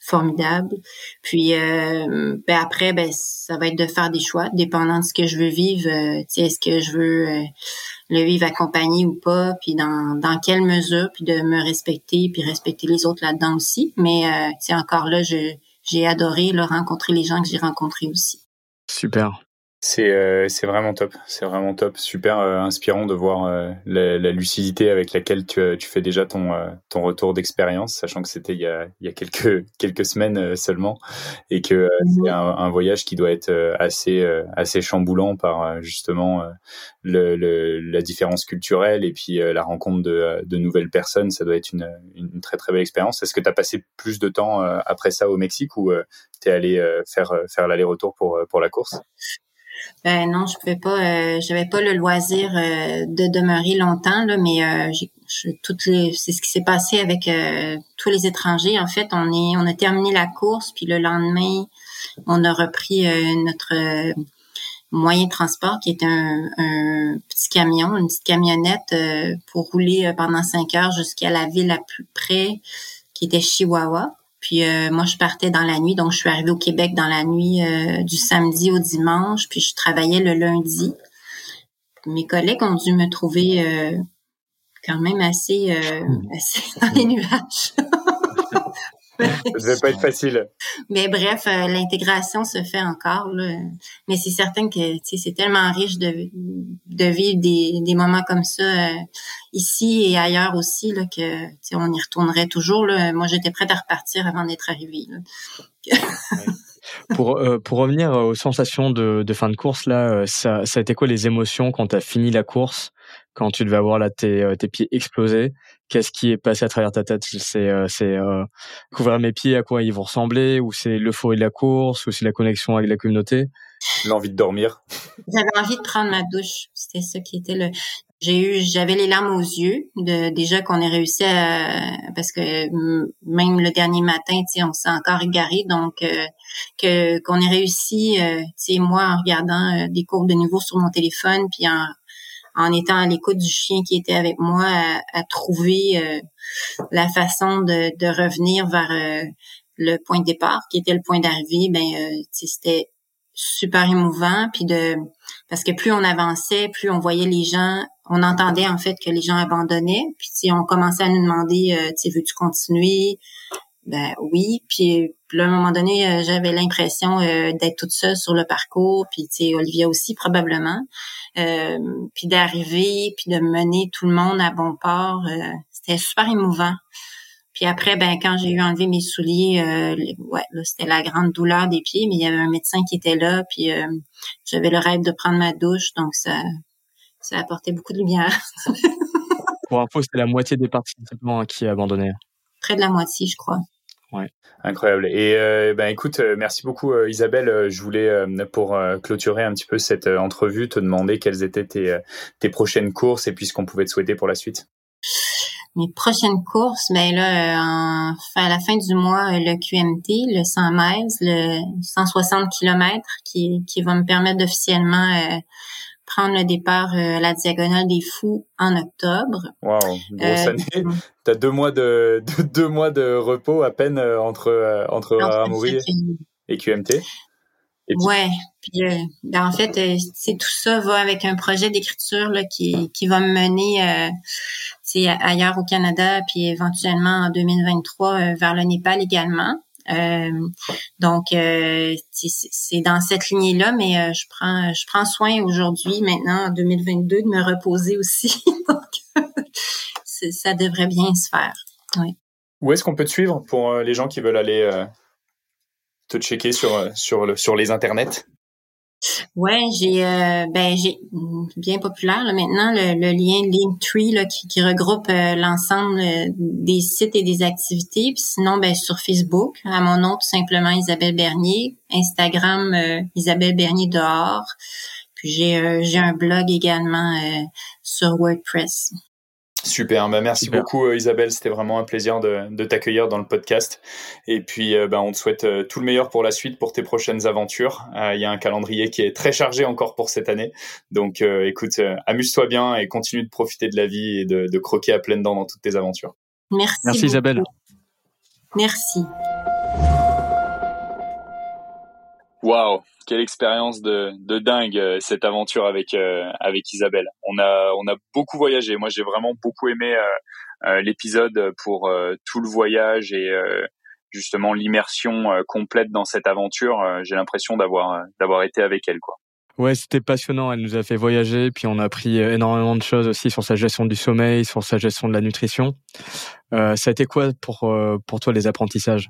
Speaker 3: formidable. Puis euh, ben après, ben ça va être de faire des choix, dépendant de ce que je veux vivre. Euh, est-ce que je veux euh, le vivre accompagné ou pas, puis dans, dans quelle mesure, puis de me respecter, puis respecter les autres là-dedans aussi. Mais euh, encore là, j'ai adoré là, rencontrer les gens que j'ai rencontrés aussi.
Speaker 1: Super.
Speaker 2: C'est euh, c'est vraiment top, c'est vraiment top, super euh, inspirant de voir euh, la, la, lucidité avec laquelle tu, tu fais déjà ton ton retour d'expérience, sachant que c'était il y a il y a quelques *laughs* quelques semaines seulement et que c'est un, un, voyage qui doit être assez assez chamboulant par justement le, le, la différence culturelle et puis la rencontre de, de nouvelles personnes, ça doit être une, une très très belle expérience. Est-ce que tu as passé plus de temps après ça au Mexique ou tu es allé faire faire l'aller-retour pour pour la course?
Speaker 3: Ben non, je pouvais pas, euh, j'avais pas le loisir euh, de demeurer longtemps là, mais euh, toutes c'est ce qui s'est passé avec euh, tous les étrangers. En fait, on est, on a terminé la course, puis le lendemain, on a repris notre moyen de transport qui est un, un petit camion, une petite camionnette pour rouler pendant cinq heures jusqu'à la ville la plus près, qui était Chihuahua. Puis moi, je partais dans la nuit, donc je suis arrivée au Québec dans la nuit du samedi au dimanche, puis je travaillais le lundi. Mes collègues ont dû me trouver quand même assez, hmm. assez *laughs* dans les nuages.
Speaker 2: Ça devait pas être facile.
Speaker 3: Mais bref, euh, l'intégration se fait encore. Là. Mais c'est certain que c'est tellement riche de, de vivre des, des moments comme ça euh, ici et ailleurs aussi là, que on y retournerait toujours. Là. Moi, j'étais prête à repartir avant d'être arrivée.
Speaker 1: pour, euh, pour revenir aux sensations de, de fin de course, là, ça, ça a été quoi les émotions quand tu as fini la course, quand tu devais avoir là, tes, tes pieds explosés qu'est-ce qui est passé à travers ta tête? C'est euh, c'est euh, couvrir mes pieds, à quoi ils vont ressembler, ou c'est l'euphorie de la course, ou c'est la connexion avec la communauté?
Speaker 2: L'envie de dormir.
Speaker 3: J'avais envie de prendre ma douche. C'était ça qui était le. J'ai eu, j'avais les larmes aux yeux de déjà qu'on ait réussi à, parce que même le dernier matin, tu sais, on s'est encore égaré, donc euh, que qu'on ait réussi, tu sais, moi en regardant des courbes de niveau sur mon téléphone, puis en en étant à l'écoute du chien qui était avec moi, à, trouver euh, la façon de, revenir vers euh, le point de départ, qui était le point d'arrivée. Ben, euh, c'était super émouvant, puis de parce que plus on avançait, plus on voyait les gens, on entendait en fait que les gens abandonnaient, puis si on commençait à nous demander, tu veux-tu continuer? Ben oui, puis, à un moment donné, j'avais l'impression d'être toute seule sur le parcours, puis tu sais, Olivia aussi probablement. Euh, puis d'arriver, puis de mener tout le monde à bon port. Euh, c'était super émouvant. Puis après, ben quand j'ai eu enlevé mes souliers, euh, ouais, là c'était la grande douleur des pieds, mais il y avait un médecin qui était là, puis j'avais le rêve de prendre ma douche, donc ça, ça apportait beaucoup de lumière. *laughs*
Speaker 1: Pour info, c'était la moitié des participants qui abandonnaient.
Speaker 3: Près de la moitié, je crois.
Speaker 1: Ouais.
Speaker 2: Incroyable. Et euh, ben écoute, euh, merci beaucoup euh, Isabelle. Je voulais pour clôturer un petit peu cette entrevue te demander quelles étaient tes, tes prochaines courses et puis ce qu'on pouvait te souhaiter pour la suite.
Speaker 3: Mes prochaines courses, ben là, en, à la fin du mois, le QMT, le 100 miles, le 160 km, qui, qui va me permettre officiellement prendre le départ euh, à la diagonale des fous en octobre.
Speaker 2: Wow, grosse euh, année. T'as deux mois de, *laughs* deux mois de repos à peine euh, entre entre et QMT.
Speaker 3: Et Ouais, puis ben, en fait, c'est tout ça va avec un projet d'écriture là qui qui va me mener euh, ailleurs au Canada puis éventuellement en 2023 vers le Népal également. Euh, donc euh, c'est dans cette lignée-là, mais euh, je prends je prends soin aujourd'hui, maintenant en 2022, de me reposer aussi. *laughs* donc ça devrait bien se faire. Oui.
Speaker 2: Où est-ce qu'on peut te suivre pour les gens qui veulent aller te checker sur sur le, sur les internets?
Speaker 3: Ouais, j'ai euh, ben j'ai bien populaire là, maintenant le, le, lien Linktree là, qui, qui regroupe euh, l'ensemble euh, des sites et des activités. Puis sinon, ben sur Facebook, à mon nom tout simplement Isabelle Bernier, Instagram Isabelle Bernier dehors. Puis j'ai j'ai un blog également sur WordPress.
Speaker 2: Super, bah merci beaucoup euh, Isabelle, c'était vraiment un plaisir de, de t'accueillir dans le podcast. Et puis euh, bah, on te souhaite euh, tout le meilleur pour la suite, pour tes prochaines aventures. Il y a un calendrier qui est très chargé encore pour cette année. Donc écoute, amuse-toi bien et continue de profiter de la vie et de, de, croquer à pleines dents dans toutes tes aventures.
Speaker 3: Merci.
Speaker 1: Merci Isabelle.
Speaker 3: Merci.
Speaker 2: Waouh, quelle expérience de, de dingue euh, cette aventure avec euh, avec Isabelle. On a on a beaucoup voyagé. Moi, j'ai vraiment beaucoup aimé euh, l'épisode pour tout le voyage et justement l'immersion complète dans cette aventure. j'ai l'impression d'avoir d'avoir été avec elle, quoi.
Speaker 1: Ouais, c'était passionnant. Elle nous a fait voyager, puis on a appris énormément de choses aussi sur sa gestion du sommeil, sur sa gestion de la nutrition. Euh, ça a été quoi pour pour toi les apprentissages?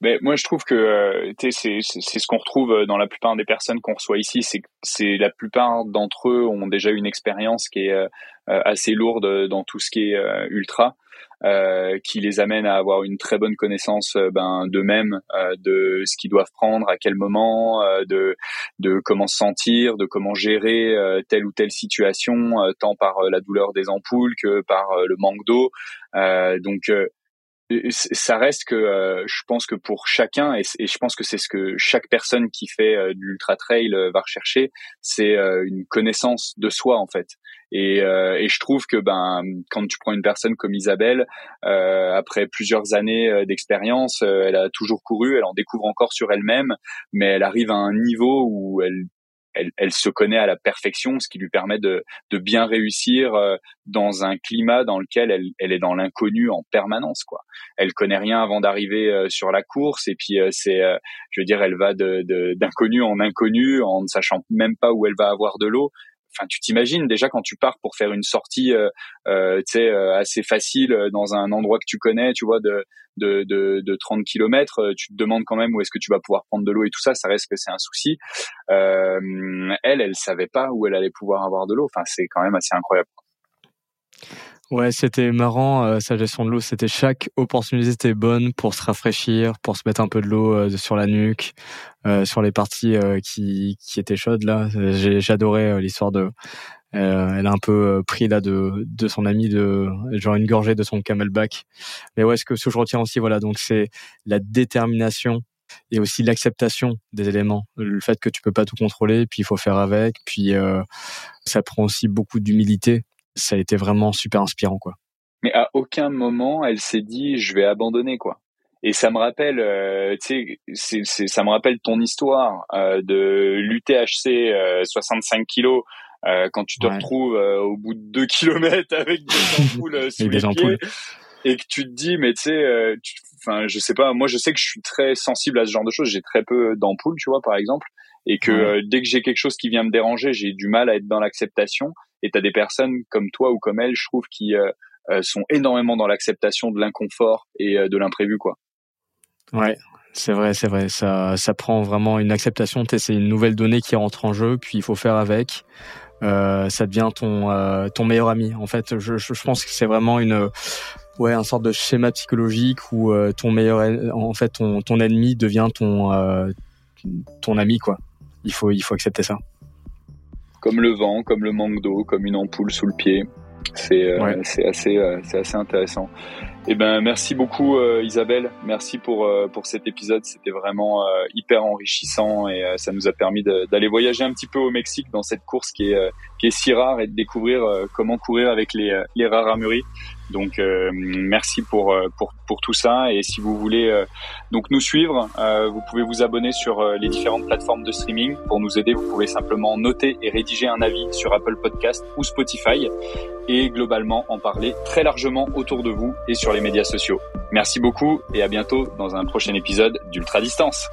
Speaker 2: Mais moi, je trouve que euh, c'est ce qu'on retrouve euh, dans la plupart des personnes qu'on reçoit ici, c'est la plupart d'entre eux ont déjà une expérience qui est euh, assez lourde dans tout ce qui est ultra. Euh, qui les amène à avoir une très bonne connaissance ben, d'eux-mêmes, de ce qu'ils doivent prendre, à quel moment, de, de comment se sentir, de comment gérer telle ou telle situation, tant par la douleur des ampoules que par le manque d'eau. donc ça reste que euh, je pense que pour chacun et, je pense que c'est ce que chaque personne qui fait euh, de l'ultra trail euh, va rechercher, c'est une connaissance de soi en fait. Et, et, je trouve que ben quand tu prends une personne comme Isabelle, après plusieurs années d'expérience, elle a toujours couru, elle en découvre encore sur elle-même, mais elle arrive à un niveau où elle elle, se connaît à la perfection, ce qui lui permet de, bien réussir euh, dans un climat dans lequel elle, est dans l'inconnu en permanence. Quoi. Elle connaît rien avant d'arriver euh, sur la course et puis euh, c'est, je veux dire, elle va d'inconnu en inconnu en ne sachant même pas où elle va avoir de l'eau enfin tu t'imagines déjà quand tu pars pour faire une sortie euh, euh, tu sais euh, assez facile dans un endroit que tu connais tu vois de de de, de 30 km tu te demandes quand même où est-ce que tu vas pouvoir prendre de l'eau et tout ça ça reste que c'est un souci. Elle elle savait pas où elle allait pouvoir avoir de l'eau. Enfin c'est quand même assez incroyable
Speaker 1: Ouais, c'était marrant, euh, sa gestion de l'eau, c'était chaque opportunité bonne pour se rafraîchir, pour se mettre un peu de l'eau euh, sur la nuque, euh, sur les parties euh, qui, qui étaient chaudes là. J'adorais l'histoire de elle a un peu pris là de, de son ami de genre une gorgée de son camelback. Mais ouais, ce que, ce que je retiens aussi, voilà, donc c'est la détermination et aussi l'acceptation des éléments, le fait que tu peux pas tout contrôler, puis il faut faire avec, puis ça prend aussi beaucoup d'humilité ça a été vraiment super inspirant, quoi.
Speaker 2: Mais à aucun moment, elle s'est dit, je vais abandonner, quoi. Et ça me rappelle, euh, tu sais, ça me rappelle ton histoire euh, de l'UTHC 65 kilos euh, quand tu te retrouves au bout de 2 kilomètres *laughs* avec des ampoules sous les pieds et que tu te dis, mais tu sais, enfin, je sais pas, moi je sais que je suis très sensible à ce genre de choses. J'ai très peu d'ampoules, tu vois, par exemple, et que dès que j'ai quelque chose qui vient me déranger, j'ai du mal à être dans l'acceptation. Et tu as des personnes comme toi ou comme elle, je trouve, qui euh, euh, sont énormément dans l'acceptation de l'inconfort et euh, de l'imprévu, quoi.
Speaker 1: Ouais, c'est vrai, c'est vrai. Ça, ça prend vraiment une acceptation. C'est une nouvelle donnée qui rentre en jeu, puis il faut faire avec. Ça devient ton ton meilleur ami. En fait, je, je, pense que c'est vraiment une ouais un sorte de schéma psychologique où ton meilleur en fait ton ton ennemi devient ton ton ami quoi. Il faut il faut accepter ça
Speaker 2: comme le vent, comme le manque d'eau, comme une ampoule sous le pied. C'est euh, c'est assez euh, c'est assez intéressant. Eh ben merci beaucoup euh, Isabelle, merci pour pour cet épisode, c'était vraiment hyper enrichissant et ça nous a permis d'aller voyager un petit peu au Mexique dans cette course qui est qui est si rare et de découvrir comment courir avec les les rares amuris. Donc euh, merci pour, euh, pour, pour tout ça et si vous voulez euh, donc nous suivre, vous pouvez vous abonner sur les différentes plateformes de streaming. Pour nous aider, vous pouvez simplement noter et rédiger un avis sur Apple Podcast ou Spotify et globalement en parler très largement autour de vous et sur les médias sociaux. Merci beaucoup et à bientôt dans un prochain épisode d'Ultra Distance.